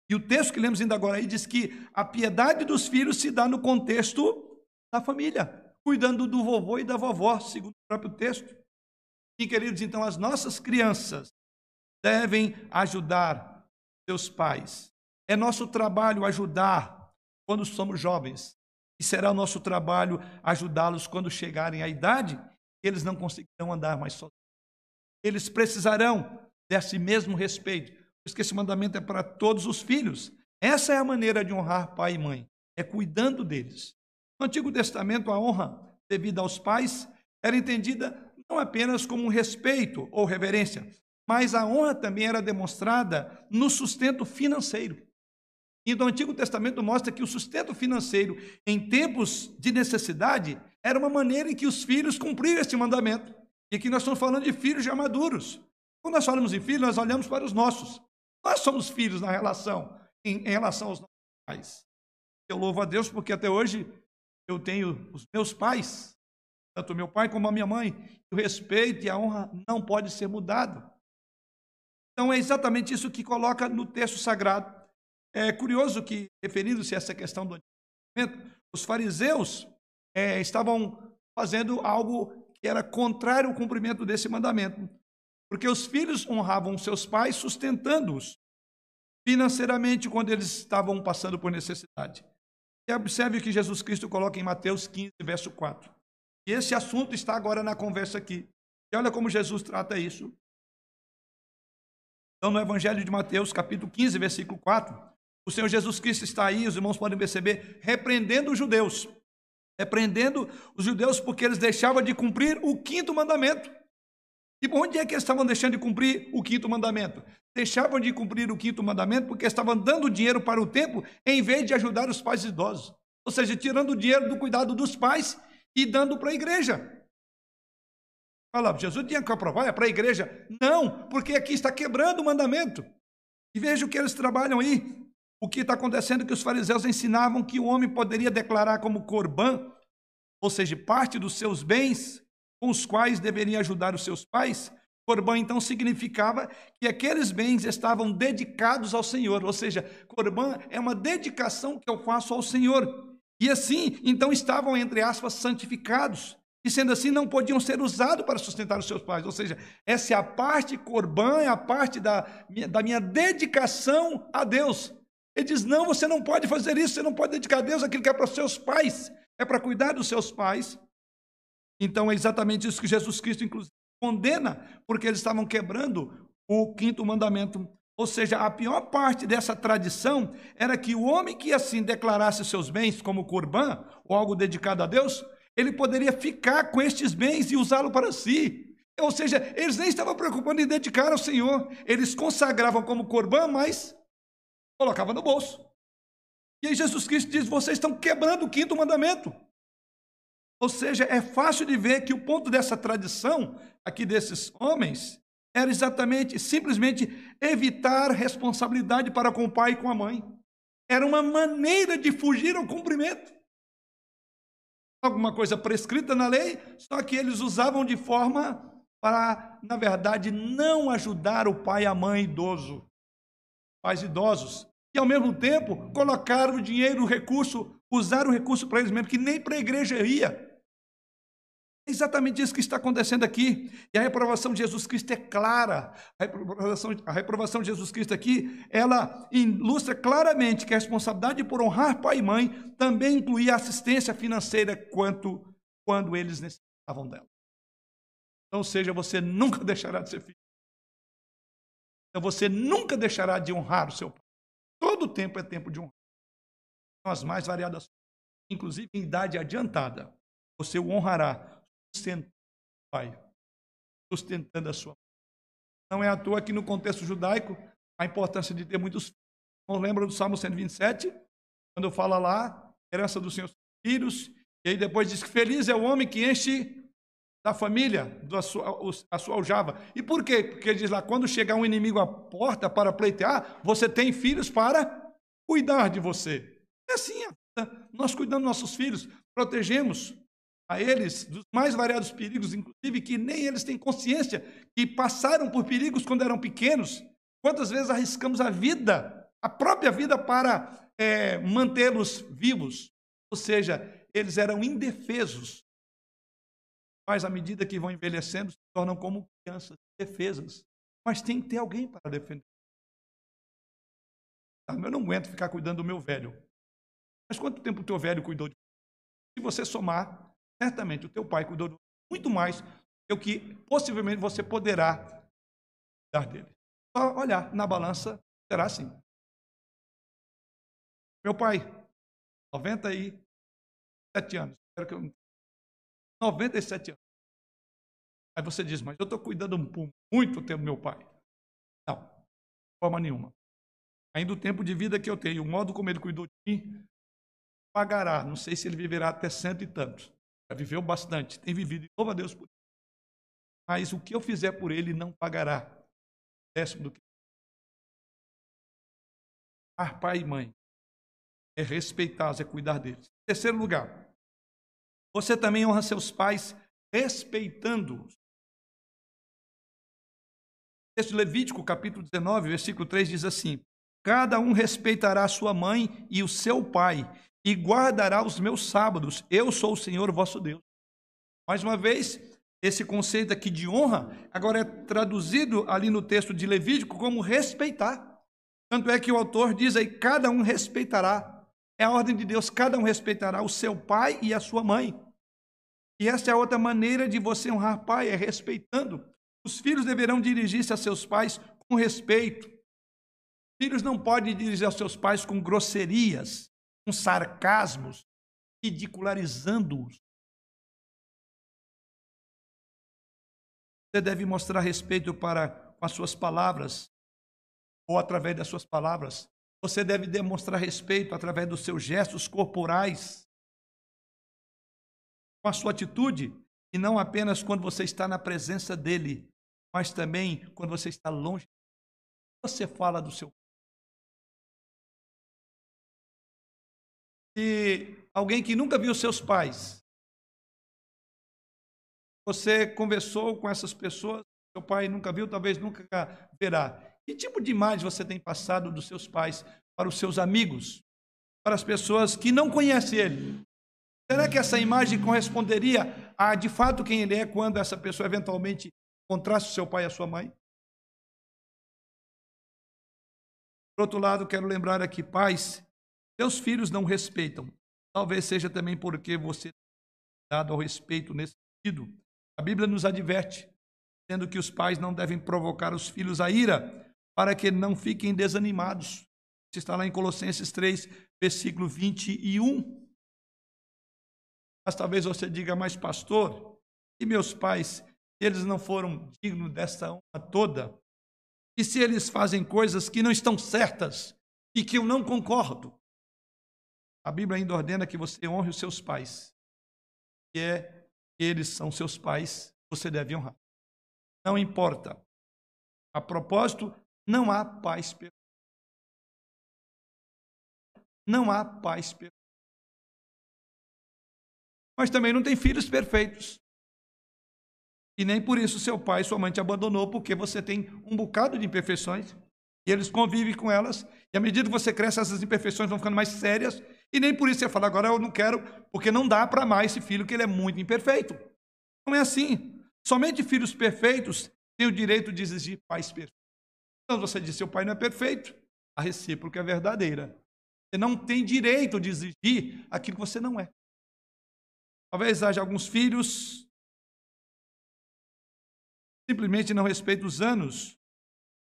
E o texto que lemos ainda agora aí diz que a piedade dos filhos se dá no contexto da família, cuidando do vovô e da vovó, segundo o próprio texto. E, queridos, então as nossas crianças devem ajudar seus pais. É nosso trabalho ajudar quando somos jovens. E será o nosso trabalho ajudá-los quando chegarem à idade, eles não conseguirão andar mais sozinhos. Eles precisarão desse mesmo respeito. Que esse mandamento é para todos os filhos. Essa é a maneira de honrar pai e mãe, é cuidando deles. No Antigo Testamento, a honra devida aos pais era entendida não apenas como um respeito ou reverência, mas a honra também era demonstrada no sustento financeiro. E no Antigo Testamento mostra que o sustento financeiro em tempos de necessidade era uma maneira em que os filhos cumpriam este mandamento. E aqui nós estamos falando de filhos já maduros. Quando nós falamos em filhos, nós olhamos para os nossos. Nós somos filhos na relação, em, em relação aos nossos pais. Eu louvo a Deus porque até hoje eu tenho os meus pais tanto meu pai como a minha mãe. O respeito e a honra não pode ser mudado. Então é exatamente isso que coloca no texto sagrado. É curioso que, referindo-se a essa questão do Testamento, os fariseus é, estavam fazendo algo que era contrário ao cumprimento desse mandamento, porque os filhos honravam seus pais sustentando-os financeiramente quando eles estavam passando por necessidade. E observe o que Jesus Cristo coloca em Mateus 15, verso 4. E esse assunto está agora na conversa aqui. E olha como Jesus trata isso. Então, no Evangelho de Mateus, capítulo 15, versículo 4, o Senhor Jesus Cristo está aí, os irmãos podem perceber, repreendendo os judeus. Repreendendo os judeus porque eles deixavam de cumprir o quinto mandamento. E onde é que eles estavam deixando de cumprir o quinto mandamento? Deixavam de cumprir o quinto mandamento porque estavam dando dinheiro para o templo em vez de ajudar os pais idosos. Ou seja, tirando o dinheiro do cuidado dos pais e dando para a igreja. Fala, Jesus tinha que aprovar, é para a igreja. Não, porque aqui está quebrando o mandamento. E veja o que eles trabalham aí. O que está acontecendo é que os fariseus ensinavam que o homem poderia declarar como corban, ou seja, parte dos seus bens, com os quais deveria ajudar os seus pais. Corban então significava que aqueles bens estavam dedicados ao Senhor, ou seja, corban é uma dedicação que eu faço ao Senhor. E assim, então estavam, entre aspas, santificados. E sendo assim, não podiam ser usados para sustentar os seus pais. Ou seja, essa é a parte corbã, é a parte da minha, da minha dedicação a Deus. Ele diz: não, você não pode fazer isso, você não pode dedicar a Deus aquilo que é para os seus pais, é para cuidar dos seus pais. Então é exatamente isso que Jesus Cristo, inclusive, condena, porque eles estavam quebrando o quinto mandamento ou seja, a pior parte dessa tradição era que o homem que assim declarasse seus bens como corban, ou algo dedicado a Deus, ele poderia ficar com estes bens e usá-lo para si. Ou seja, eles nem estavam preocupados em dedicar ao Senhor. Eles consagravam como corbã, mas colocavam no bolso. E aí Jesus Cristo diz: vocês estão quebrando o quinto mandamento. Ou seja, é fácil de ver que o ponto dessa tradição aqui desses homens era exatamente, simplesmente evitar responsabilidade para com o pai e com a mãe. Era uma maneira de fugir ao cumprimento. Alguma coisa prescrita na lei, só que eles usavam de forma para, na verdade, não ajudar o pai e a mãe idoso, pais idosos, e ao mesmo tempo colocar o dinheiro, o recurso, usar o recurso para eles mesmos, que nem para a igreja ia. É exatamente isso que está acontecendo aqui. E a reprovação de Jesus Cristo é clara. A reprovação, a reprovação de Jesus Cristo aqui, ela ilustra claramente que a responsabilidade por honrar pai e mãe também incluía assistência financeira quanto quando eles necessitavam dela. Então, seja, você nunca deixará de ser filho. Então, você nunca deixará de honrar o seu pai. Todo tempo é tempo de honrar. As mais variadas, inclusive em idade adiantada. Você o honrará sustentando o pai, sustentando a sua. Não é à toa que no contexto judaico a importância de ter muitos filhos. Não lembra do Salmo 127? Quando fala lá, herança dos seus filhos, e aí depois diz que feliz é o homem que enche da família da sua, a sua aljava. E por quê? Porque diz lá, quando chegar um inimigo à porta para pleitear, você tem filhos para cuidar de você. Assim, nós cuidamos dos nossos filhos, protegemos, a eles dos mais variados perigos, inclusive que nem eles têm consciência que passaram por perigos quando eram pequenos. Quantas vezes arriscamos a vida, a própria vida, para é, mantê-los vivos? Ou seja, eles eram indefesos. Mas à medida que vão envelhecendo, se tornam como crianças defesas. Mas tem que ter alguém para defender. Ah, eu não aguento ficar cuidando do meu velho. Mas quanto tempo o teu velho cuidou de você? Se você somar, certamente o teu pai cuidou muito mais do que possivelmente você poderá dar dele. Só olhar na balança, será assim. Meu pai, 97 anos. Espero que eu... 97 anos. Aí você diz, mas eu estou cuidando por muito tempo do meu pai. Não, de forma nenhuma. Ainda o tempo de vida que eu tenho, o modo como ele cuidou de mim, pagará. Não sei se ele viverá até cento e tantos. Já viveu bastante, tem vivido, louva a Deus por isso. Mas o que eu fizer por ele não pagará décimo do que. Amar pai e mãe é respeitá-los, é cuidar deles. Terceiro lugar, você também honra seus pais respeitando-os. Texto de Levítico, capítulo 19, versículo 3 diz assim: Cada um respeitará sua mãe e o seu pai, e guardará os meus sábados. Eu sou o Senhor vosso Deus. Mais uma vez, esse conceito aqui de honra agora é traduzido ali no texto de Levítico como respeitar. Tanto é que o autor diz aí: cada um respeitará. É a ordem de Deus, cada um respeitará o seu pai e a sua mãe. E essa é a outra maneira de você honrar pai, é respeitando. Os filhos deverão dirigir-se a seus pais com respeito. Filhos não podem dirigir aos seus pais com grosserias, com sarcasmos, ridicularizando-os. Você deve mostrar respeito para com as suas palavras ou através das suas palavras. Você deve demonstrar respeito através dos seus gestos corporais, com a sua atitude, e não apenas quando você está na presença dele, mas também quando você está longe. Você fala do seu Se alguém que nunca viu seus pais, você conversou com essas pessoas, seu pai nunca viu, talvez nunca verá. Que tipo de imagem você tem passado dos seus pais para os seus amigos, para as pessoas que não conhecem ele? Será que essa imagem corresponderia a de fato quem ele é quando essa pessoa eventualmente encontrasse o seu pai e a sua mãe? Por outro lado, quero lembrar aqui, pais, seus filhos não respeitam. Talvez seja também porque você dado ao respeito nesse sentido. A Bíblia nos adverte, sendo que os pais não devem provocar os filhos a ira, para que não fiquem desanimados. Isso está lá em Colossenses 3, versículo 21. Mas talvez você diga, mas pastor, e meus pais, eles não foram dignos dessa honra toda? E se eles fazem coisas que não estão certas e que eu não concordo? A Bíblia ainda ordena que você honre os seus pais. E é eles são seus pais, você deve honrar. Não importa. A propósito, não há paz perfeita. Não há paz perfeita. Mas também não tem filhos perfeitos. E nem por isso seu pai e sua mãe te abandonou, porque você tem um bocado de imperfeições e eles convivem com elas. E à medida que você cresce, essas imperfeições vão ficando mais sérias. E nem por isso você fala, agora eu não quero, porque não dá para amar esse filho, que ele é muito imperfeito. Não é assim. Somente filhos perfeitos têm o direito de exigir pais perfeitos. Então você diz, seu pai não é perfeito. A recíproca é verdadeira. Você não tem direito de exigir aquilo que você não é. Talvez haja alguns filhos simplesmente não respeitam os anos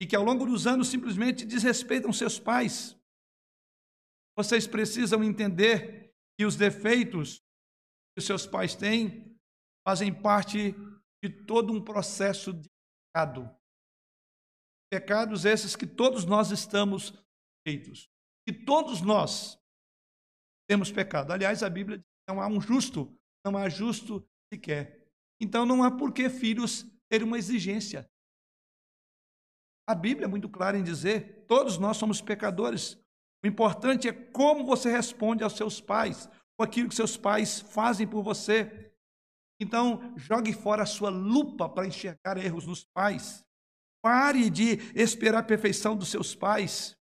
e que ao longo dos anos simplesmente desrespeitam seus pais. Vocês precisam entender que os defeitos que seus pais têm fazem parte de todo um processo de pecado. Pecados esses que todos nós estamos feitos. Que todos nós temos pecado. Aliás, a Bíblia diz que não há um justo, não há justo sequer. Então não há por que filhos ter uma exigência. A Bíblia é muito clara em dizer: todos nós somos pecadores. O importante é como você responde aos seus pais, ou aquilo que seus pais fazem por você. Então, jogue fora a sua lupa para enxergar erros nos pais. Pare de esperar a perfeição dos seus pais.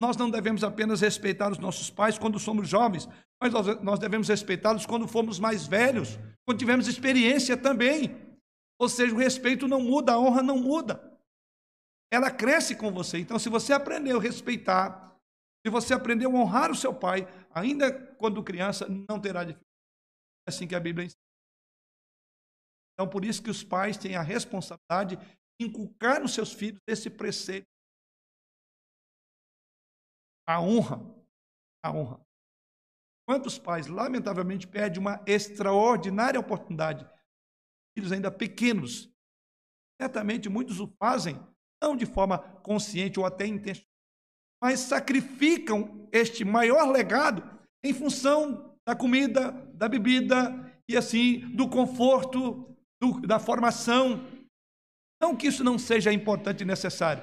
Nós não devemos apenas respeitar os nossos pais quando somos jovens, mas nós devemos respeitá-los quando formos mais velhos, quando tivermos experiência também. Ou seja, o respeito não muda, a honra não muda. Ela cresce com você. Então, se você aprendeu a respeitar, se você aprendeu a honrar o seu pai, ainda quando criança, não terá dificuldade. É assim que a Bíblia ensina. Então, por isso que os pais têm a responsabilidade de inculcar nos seus filhos esse preceito. A honra. A honra. Quantos pais, lamentavelmente, perdem uma extraordinária oportunidade filhos ainda pequenos. Certamente muitos o fazem, não de forma consciente ou até intencional, mas sacrificam este maior legado em função da comida, da bebida e assim do conforto, do, da formação. Não que isso não seja importante e necessário,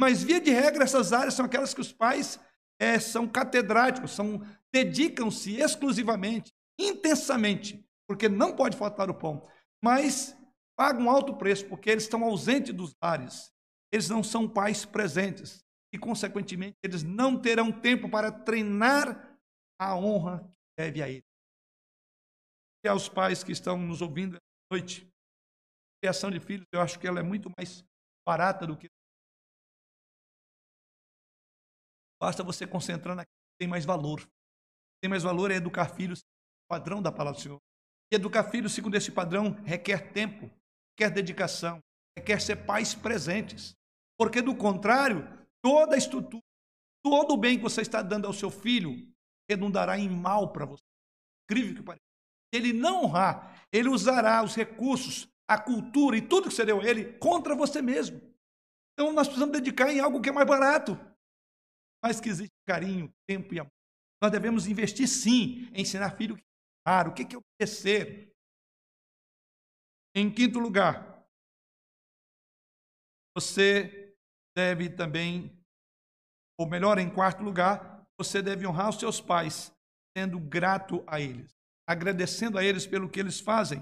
mas via de regra essas áreas são aquelas que os pais é, são catedráticos, são dedicam-se exclusivamente, intensamente, porque não pode faltar o pão mas pagam alto preço porque eles estão ausentes dos lares. Eles não são pais presentes e, consequentemente, eles não terão tempo para treinar a honra que deve a eles. E aos pais que estão nos ouvindo esta noite, a criação de filhos, eu acho que ela é muito mais barata do que. Basta você concentrar naquilo que tem mais valor. Tem mais valor é educar filhos, padrão da palavra do Senhor. E educar filhos segundo esse padrão requer tempo, requer dedicação, requer ser pais presentes. Porque, do contrário, toda a estrutura, todo o bem que você está dando ao seu filho redundará em mal para você. Incrível que pareça. Ele não honrar, ele usará os recursos, a cultura e tudo que você deu a ele contra você mesmo. Então, nós precisamos dedicar em algo que é mais barato, mas que existe carinho, tempo e amor. Nós devemos investir, sim, em ensinar filho o que é obedecer? Em quinto lugar, você deve também, ou melhor, em quarto lugar, você deve honrar os seus pais, sendo grato a eles, agradecendo a eles pelo que eles fazem.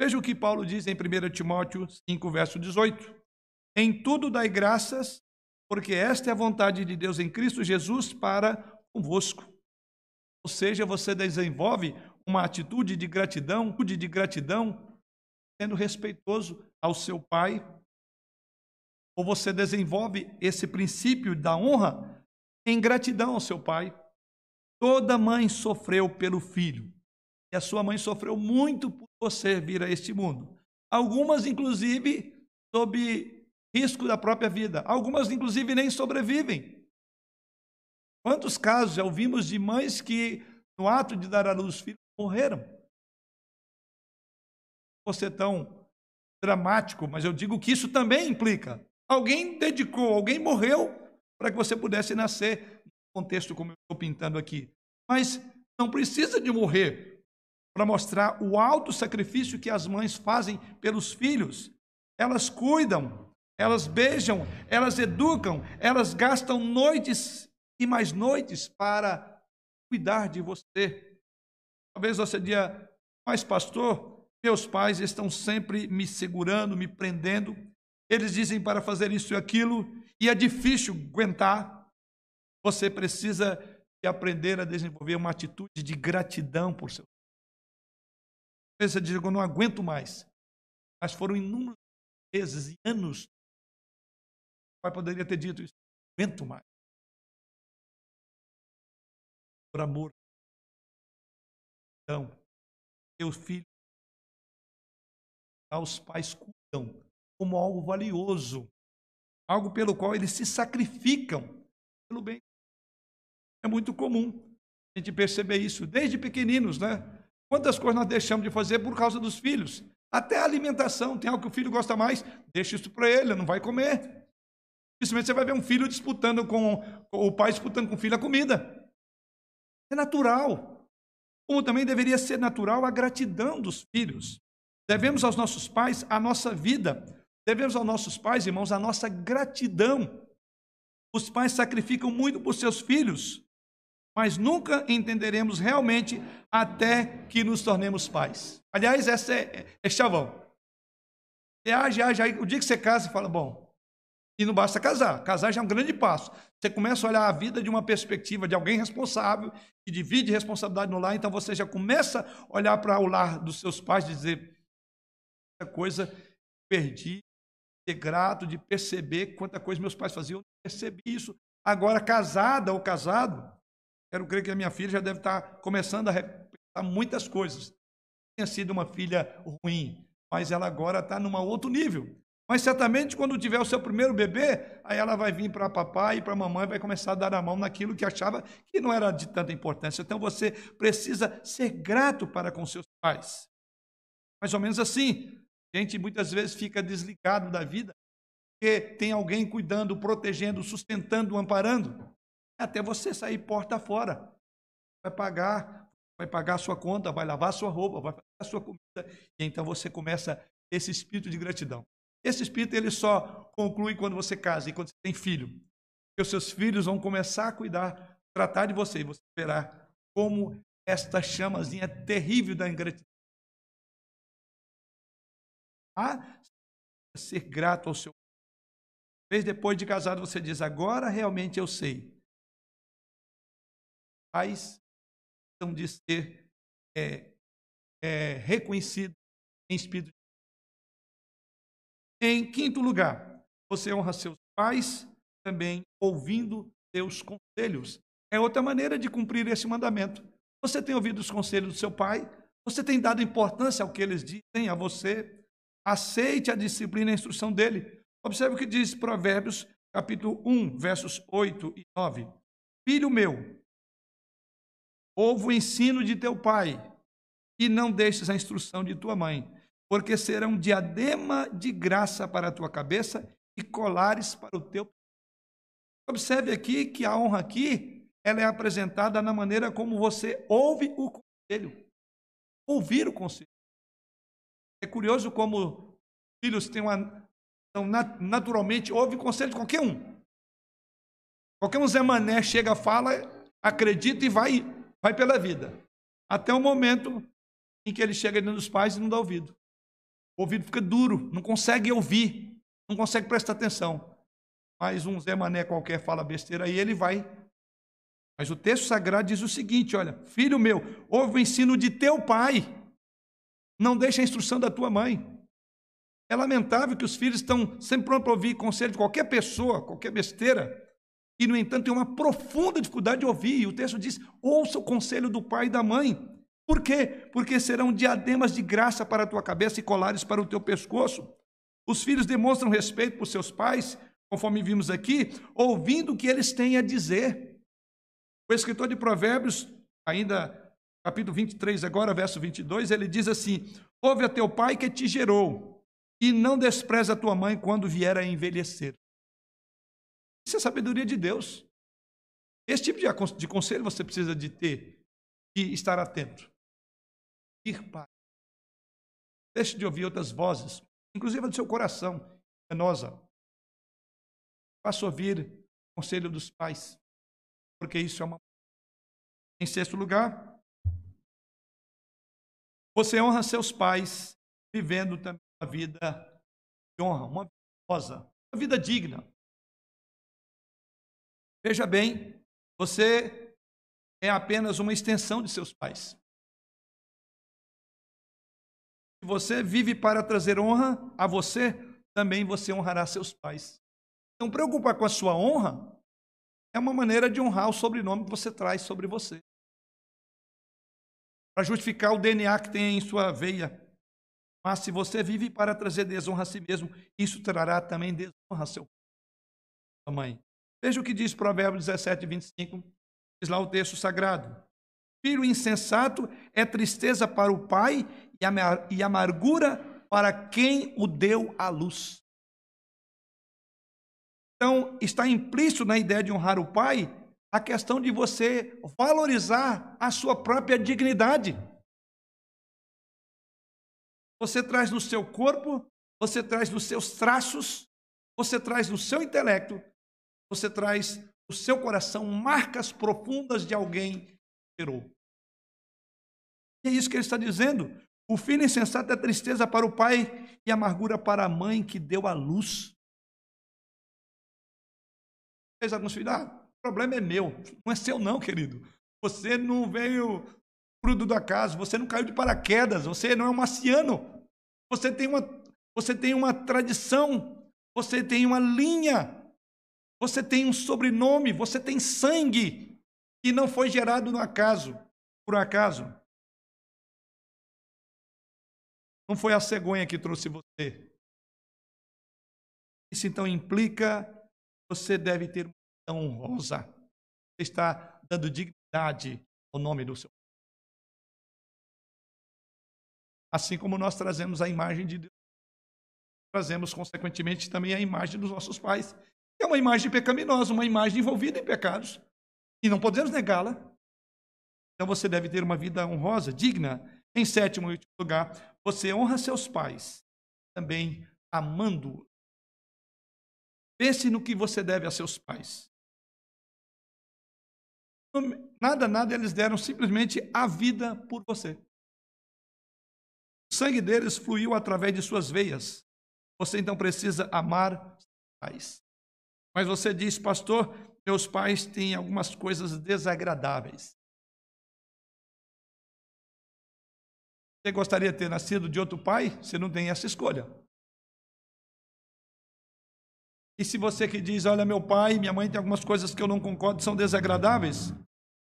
Veja o que Paulo diz em 1 Timóteo 5, verso 18. Em tudo dai graças, porque esta é a vontade de Deus em Cristo Jesus para convosco. Ou seja, você desenvolve uma atitude de gratidão, de gratidão, sendo respeitoso ao seu pai, ou você desenvolve esse princípio da honra em gratidão ao seu pai. Toda mãe sofreu pelo filho, e a sua mãe sofreu muito por você vir a este mundo. Algumas, inclusive, sob risco da própria vida. Algumas, inclusive, nem sobrevivem. Quantos casos já ouvimos de mães que, no ato de dar à luz filhos, morreram. Você tão dramático, mas eu digo que isso também implica. Alguém dedicou, alguém morreu para que você pudesse nascer, no contexto como eu estou pintando aqui. Mas não precisa de morrer para mostrar o alto sacrifício que as mães fazem pelos filhos. Elas cuidam, elas beijam, elas educam, elas gastam noites e mais noites para cuidar de você. Talvez você diga, mas pastor, meus pais estão sempre me segurando, me prendendo. Eles dizem para fazer isso e aquilo, e é difícil aguentar. Você precisa aprender a desenvolver uma atitude de gratidão por seu você diz, eu não aguento mais. Mas foram inúmeros meses e anos. O pai poderia ter dito isso. Não aguento mais. Por amor. Então, seus filhos, os pais cuidam como algo valioso, algo pelo qual eles se sacrificam pelo bem. É muito comum a gente perceber isso desde pequeninos, né? Quantas coisas nós deixamos de fazer por causa dos filhos? Até a alimentação. Tem algo que o filho gosta mais, deixa isso para ele, não vai comer. Principalmente você vai ver um filho disputando com, com o pai disputando com o filho a comida. É natural. Como também deveria ser natural a gratidão dos filhos. Devemos aos nossos pais a nossa vida. Devemos aos nossos pais, irmãos, a nossa gratidão. Os pais sacrificam muito por seus filhos mas nunca entenderemos realmente até que nos tornemos pais. Aliás, essa é, é chavão. Você age, age, age, o dia que você casa, você fala, bom, e não basta casar. Casar já é um grande passo. Você começa a olhar a vida de uma perspectiva de alguém responsável, que divide responsabilidade no lar, então você já começa a olhar para o lar dos seus pais e dizer, quanta coisa perdi, ser grato, de perceber quanta coisa meus pais faziam, eu percebi isso. Agora, casada ou casado, Quero crer que a minha filha já deve estar começando a repensar muitas coisas. Tinha sido uma filha ruim, mas ela agora está num outro nível. Mas certamente quando tiver o seu primeiro bebê, aí ela vai vir para papai e para mamãe e vai começar a dar a mão naquilo que achava que não era de tanta importância. Então você precisa ser grato para com seus pais. Mais ou menos assim. A gente muitas vezes fica desligado da vida, porque tem alguém cuidando, protegendo, sustentando, amparando até você sair porta fora. Vai pagar, vai pagar a sua conta, vai lavar a sua roupa, vai fazer a sua comida, e então você começa esse espírito de gratidão. Esse espírito ele só conclui quando você casa e quando você tem filho. Os seus filhos vão começar a cuidar, tratar de você, e você verá como esta chamazinha terrível da ingratidão. A ser grato ao seu. Vez depois de casado você diz: agora realmente eu sei pais são de ser é, é, reconhecido em espírito. Em quinto lugar, você honra seus pais também ouvindo seus conselhos. É outra maneira de cumprir esse mandamento. Você tem ouvido os conselhos do seu pai? Você tem dado importância ao que eles dizem a você? Aceite a disciplina e a instrução dele. Observe o que diz Provérbios, capítulo 1, versos 8 e 9. Filho meu, Ouve o ensino de teu pai e não deixes a instrução de tua mãe, porque serão diadema de graça para a tua cabeça e colares para o teu. Observe aqui que a honra aqui ela é apresentada na maneira como você ouve o conselho. Ouvir o conselho. É curioso como filhos têm uma então, naturalmente ouve conselho de qualquer um. Qualquer um Zé Mané chega, fala, acredita e vai vai pela vida. Até o momento em que ele chega diante dos pais e não dá ouvido. O ouvido fica duro, não consegue ouvir, não consegue prestar atenção. Mas um Zé Mané qualquer fala besteira e ele vai. Mas o texto sagrado diz o seguinte: olha, filho meu, ouve o ensino de teu pai, não deixa a instrução da tua mãe. É lamentável que os filhos estão sempre prontos para ouvir conselho de qualquer pessoa, qualquer besteira, e, no entanto, tem uma profunda dificuldade de ouvir. E o texto diz: ouça o conselho do pai e da mãe. Por quê? Porque serão diademas de graça para a tua cabeça e colares para o teu pescoço. Os filhos demonstram respeito por seus pais, conforme vimos aqui, ouvindo o que eles têm a dizer. O escritor de Provérbios, ainda capítulo 23, agora, verso 22, ele diz assim: Ouve a teu pai que te gerou, e não despreze a tua mãe quando vier a envelhecer. Isso é sabedoria de Deus. Esse tipo de conselho você precisa de ter, de estar atento. Ir para. Deixe de ouvir outras vozes, inclusive a do seu coração, penosa. Faça ouvir o conselho dos pais, porque isso é uma. Em sexto lugar, você honra seus pais, vivendo também uma vida de honra, uma vida uma vida digna. Veja bem, você é apenas uma extensão de seus pais. Se você vive para trazer honra a você, também você honrará seus pais. Então, preocupar com a sua honra é uma maneira de honrar o sobrenome que você traz sobre você. Para justificar o DNA que tem em sua veia. Mas se você vive para trazer desonra a si mesmo, isso trará também desonra a seu pai, sua mãe. Veja o que diz Provérbios 17, 25, diz lá o texto sagrado. Filho insensato é tristeza para o pai e amargura para quem o deu à luz. Então, está implícito na ideia de honrar o pai a questão de você valorizar a sua própria dignidade. Você traz no seu corpo, você traz nos seus traços, você traz no seu intelecto você traz no seu coração marcas profundas de alguém que gerou. E é isso que ele está dizendo. O filho insensato é tristeza para o pai e amargura para a mãe que deu a luz. Fez alguns filhos, ah, problema é meu, não é seu não, querido. Você não veio fruto do acaso, você não caiu de paraquedas, você não é um marciano. Você tem uma, você tem uma tradição, você tem uma linha você tem um sobrenome, você tem sangue que não foi gerado no acaso, por acaso. Não foi a cegonha que trouxe você. Isso então implica você deve ter vida honrosa. Você está dando dignidade ao nome do seu Assim como nós trazemos a imagem de Deus, trazemos consequentemente também a imagem dos nossos pais é uma imagem pecaminosa, uma imagem envolvida em pecados. E não podemos negá-la. Então você deve ter uma vida honrosa, digna. Em sétimo e último lugar, você honra seus pais, também amando. Pense no que você deve a seus pais. Nada, nada eles deram simplesmente a vida por você. O sangue deles fluiu através de suas veias. Você então precisa amar seus pais. Mas você diz, pastor, meus pais têm algumas coisas desagradáveis. Você gostaria de ter nascido de outro pai? Você não tem essa escolha. E se você que diz, olha, meu pai minha mãe tem algumas coisas que eu não concordo, são desagradáveis?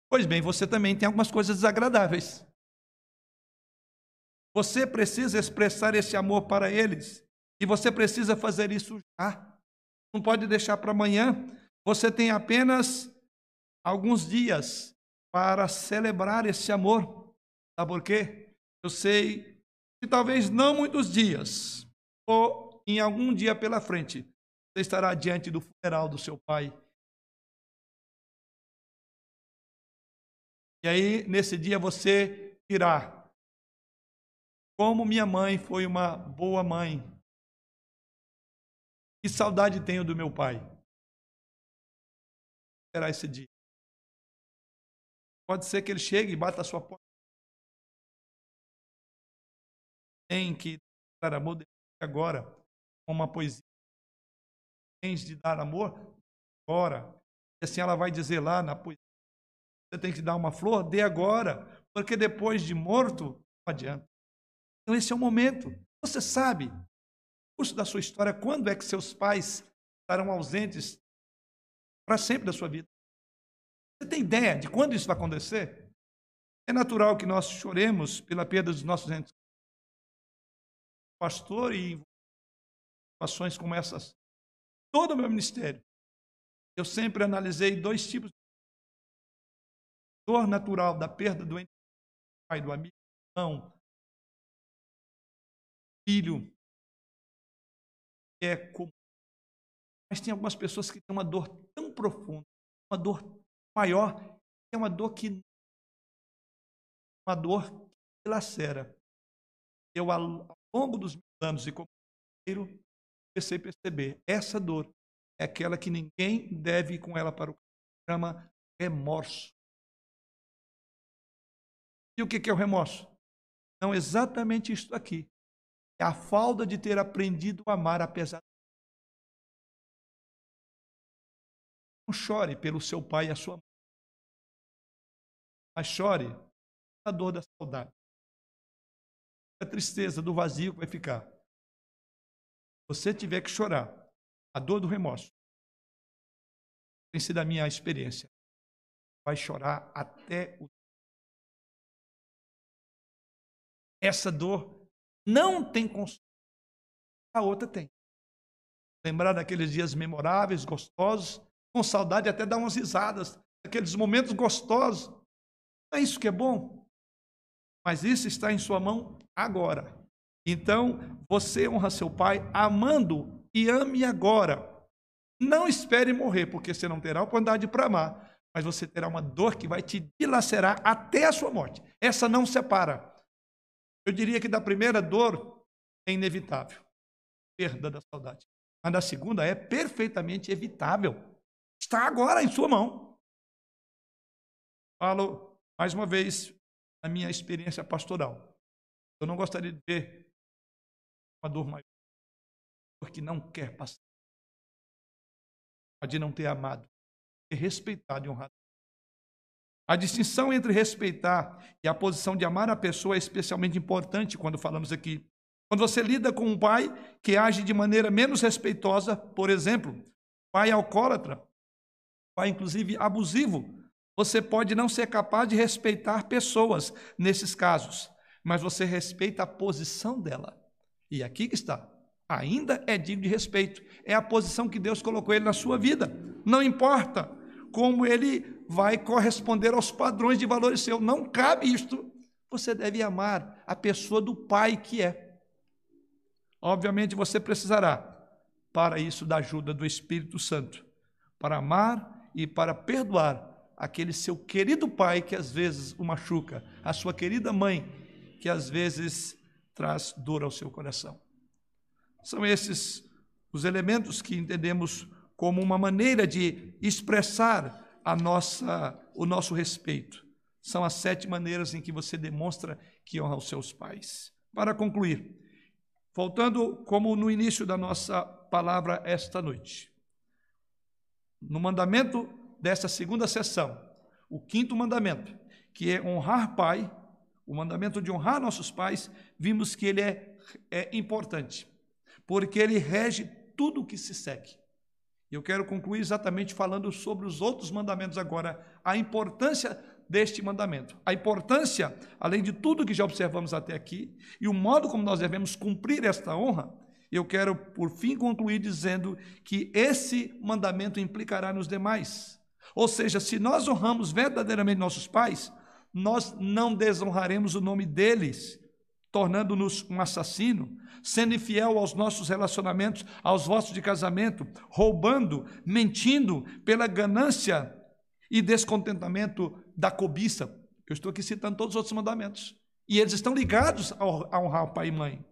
Pois bem, você também tem algumas coisas desagradáveis. Você precisa expressar esse amor para eles. E você precisa fazer isso já não pode deixar para amanhã. Você tem apenas alguns dias para celebrar esse amor. Sabe por quê? Eu sei que talvez não muitos dias, ou em algum dia pela frente, você estará diante do funeral do seu pai. E aí, nesse dia, você dirá: Como minha mãe foi uma boa mãe, que saudade tenho do meu pai. Será esse dia? Pode ser que ele chegue e bata a sua porta. Tem que dar amor agora, com uma poesia. Tens de dar amor agora. E assim ela vai dizer lá na poesia. Você tem que dar uma flor, dê agora, porque depois de morto, não adianta. Então esse é o momento. Você sabe curso da sua história, quando é que seus pais estarão ausentes para sempre da sua vida? Você tem ideia de quando isso vai acontecer? É natural que nós choremos pela perda dos nossos entes. Pastor e situações como essas. Todo o meu ministério, eu sempre analisei dois tipos de dor natural da perda do pai, do amigo, irmão, filho, é comum. Mas tem algumas pessoas que têm uma dor tão profunda, uma dor maior, que é uma dor que uma dor que lacera. Eu, ao longo dos anos e como comecei a perceber, essa dor é aquela que ninguém deve ir com ela para o chama remorso. E o que é o remorso? Não, exatamente isto aqui. É a falta de ter aprendido a amar apesar. Não chore pelo seu pai e a sua mãe. Mas chore a dor da saudade. A tristeza do vazio que vai ficar. Se você tiver que chorar, a dor do remorso, tem sido a minha experiência. Vai chorar até o. Essa dor não tem consolo. A outra tem. Lembrar daqueles dias memoráveis, gostosos, com saudade até dar umas risadas, aqueles momentos gostosos. É isso que é bom? Mas isso está em sua mão agora. Então, você honra seu pai amando e ame agora. Não espere morrer, porque você não terá oportunidade para amar, mas você terá uma dor que vai te dilacerar até a sua morte. Essa não separa. Eu diria que da primeira dor é inevitável perda da saudade. Mas da segunda é perfeitamente evitável. Está agora em sua mão. Falo mais uma vez a minha experiência pastoral. Eu não gostaria de ver uma dor maior, porque não quer passar de não ter amado, ter respeitado e honrado. A distinção entre respeitar e a posição de amar a pessoa é especialmente importante quando falamos aqui. Quando você lida com um pai que age de maneira menos respeitosa, por exemplo, pai alcoólatra, pai inclusive abusivo, você pode não ser capaz de respeitar pessoas nesses casos, mas você respeita a posição dela. E aqui que está ainda é digno de respeito. É a posição que Deus colocou ele na sua vida. Não importa como ele vai corresponder aos padrões de valores seu. Não cabe isto. Você deve amar a pessoa do pai que é. Obviamente você precisará para isso da ajuda do Espírito Santo, para amar e para perdoar aquele seu querido pai que às vezes o machuca, a sua querida mãe que às vezes traz dor ao seu coração. São esses os elementos que entendemos como uma maneira de expressar a nossa, o nosso respeito. São as sete maneiras em que você demonstra que honra os seus pais. Para concluir, voltando como no início da nossa palavra esta noite, no mandamento desta segunda sessão, o quinto mandamento, que é honrar pai, o mandamento de honrar nossos pais, vimos que ele é, é importante porque ele rege tudo o que se segue. Eu quero concluir exatamente falando sobre os outros mandamentos agora, a importância deste mandamento. A importância, além de tudo que já observamos até aqui, e o modo como nós devemos cumprir esta honra, eu quero, por fim, concluir dizendo que esse mandamento implicará nos demais. Ou seja, se nós honramos verdadeiramente nossos pais, nós não desonraremos o nome deles, tornando-nos um assassino, sendo infiel aos nossos relacionamentos, aos votos de casamento, roubando, mentindo pela ganância e descontentamento da cobiça. Eu estou aqui citando todos os outros mandamentos. E eles estão ligados a honrar o pai e mãe.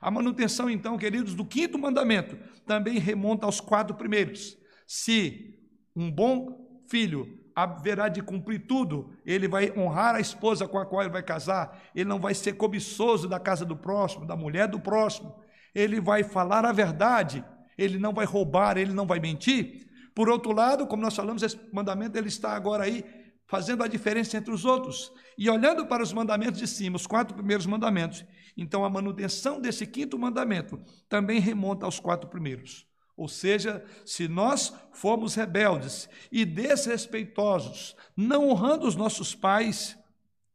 A manutenção, então, queridos, do quinto mandamento também remonta aos quatro primeiros. Se um bom filho haverá de cumprir tudo. Ele vai honrar a esposa com a qual ele vai casar. Ele não vai ser cobiçoso da casa do próximo, da mulher do próximo. Ele vai falar a verdade. Ele não vai roubar, ele não vai mentir. Por outro lado, como nós falamos, esse mandamento ele está agora aí fazendo a diferença entre os outros. E olhando para os mandamentos de cima, os quatro primeiros mandamentos, então a manutenção desse quinto mandamento também remonta aos quatro primeiros. Ou seja, se nós formos rebeldes e desrespeitosos, não honrando os nossos pais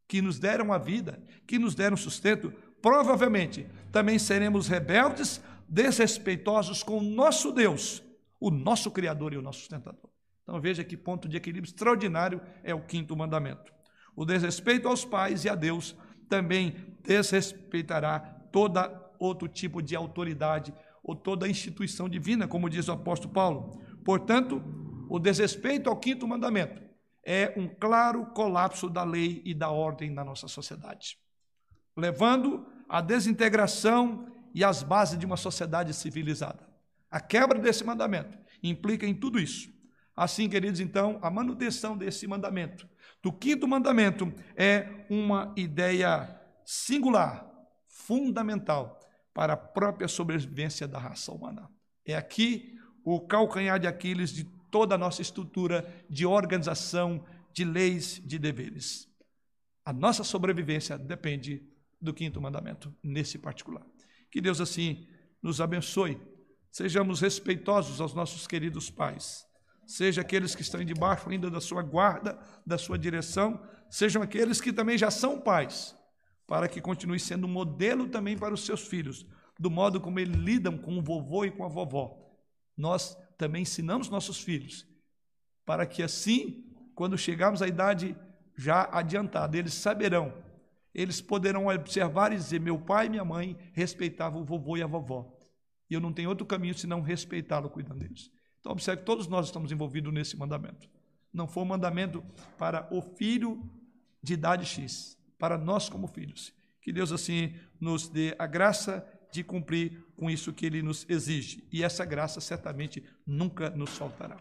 que nos deram a vida, que nos deram sustento, provavelmente também seremos rebeldes, desrespeitosos com o nosso Deus, o nosso Criador e o nosso sustentador. Então veja que ponto de equilíbrio extraordinário é o quinto mandamento. O desrespeito aos pais e a Deus também desrespeitará toda outro tipo de autoridade ou toda instituição divina, como diz o apóstolo Paulo. Portanto, o desrespeito ao quinto mandamento é um claro colapso da lei e da ordem na nossa sociedade, levando à desintegração e às bases de uma sociedade civilizada. A quebra desse mandamento implica em tudo isso. Assim, queridos, então, a manutenção desse mandamento, do quinto mandamento, é uma ideia singular, fundamental para a própria sobrevivência da raça humana. É aqui o calcanhar de Aquiles de toda a nossa estrutura de organização, de leis, de deveres. A nossa sobrevivência depende do quinto mandamento, nesse particular. Que Deus assim nos abençoe. Sejamos respeitosos aos nossos queridos pais. Seja aqueles que estão debaixo ainda da sua guarda, da sua direção, sejam aqueles que também já são pais para que continue sendo um modelo também para os seus filhos, do modo como eles lidam com o vovô e com a vovó. Nós também ensinamos nossos filhos, para que assim, quando chegarmos à idade já adiantada, eles saberão, eles poderão observar e dizer: meu pai e minha mãe respeitavam o vovô e a vovó. E eu não tenho outro caminho senão respeitá-lo cuidando deles. Então, observe que todos nós estamos envolvidos nesse mandamento. Não foi um mandamento para o filho de idade X, para nós como filhos. Que Deus assim nos dê a graça de cumprir com isso que ele nos exige. E essa graça certamente nunca nos faltará.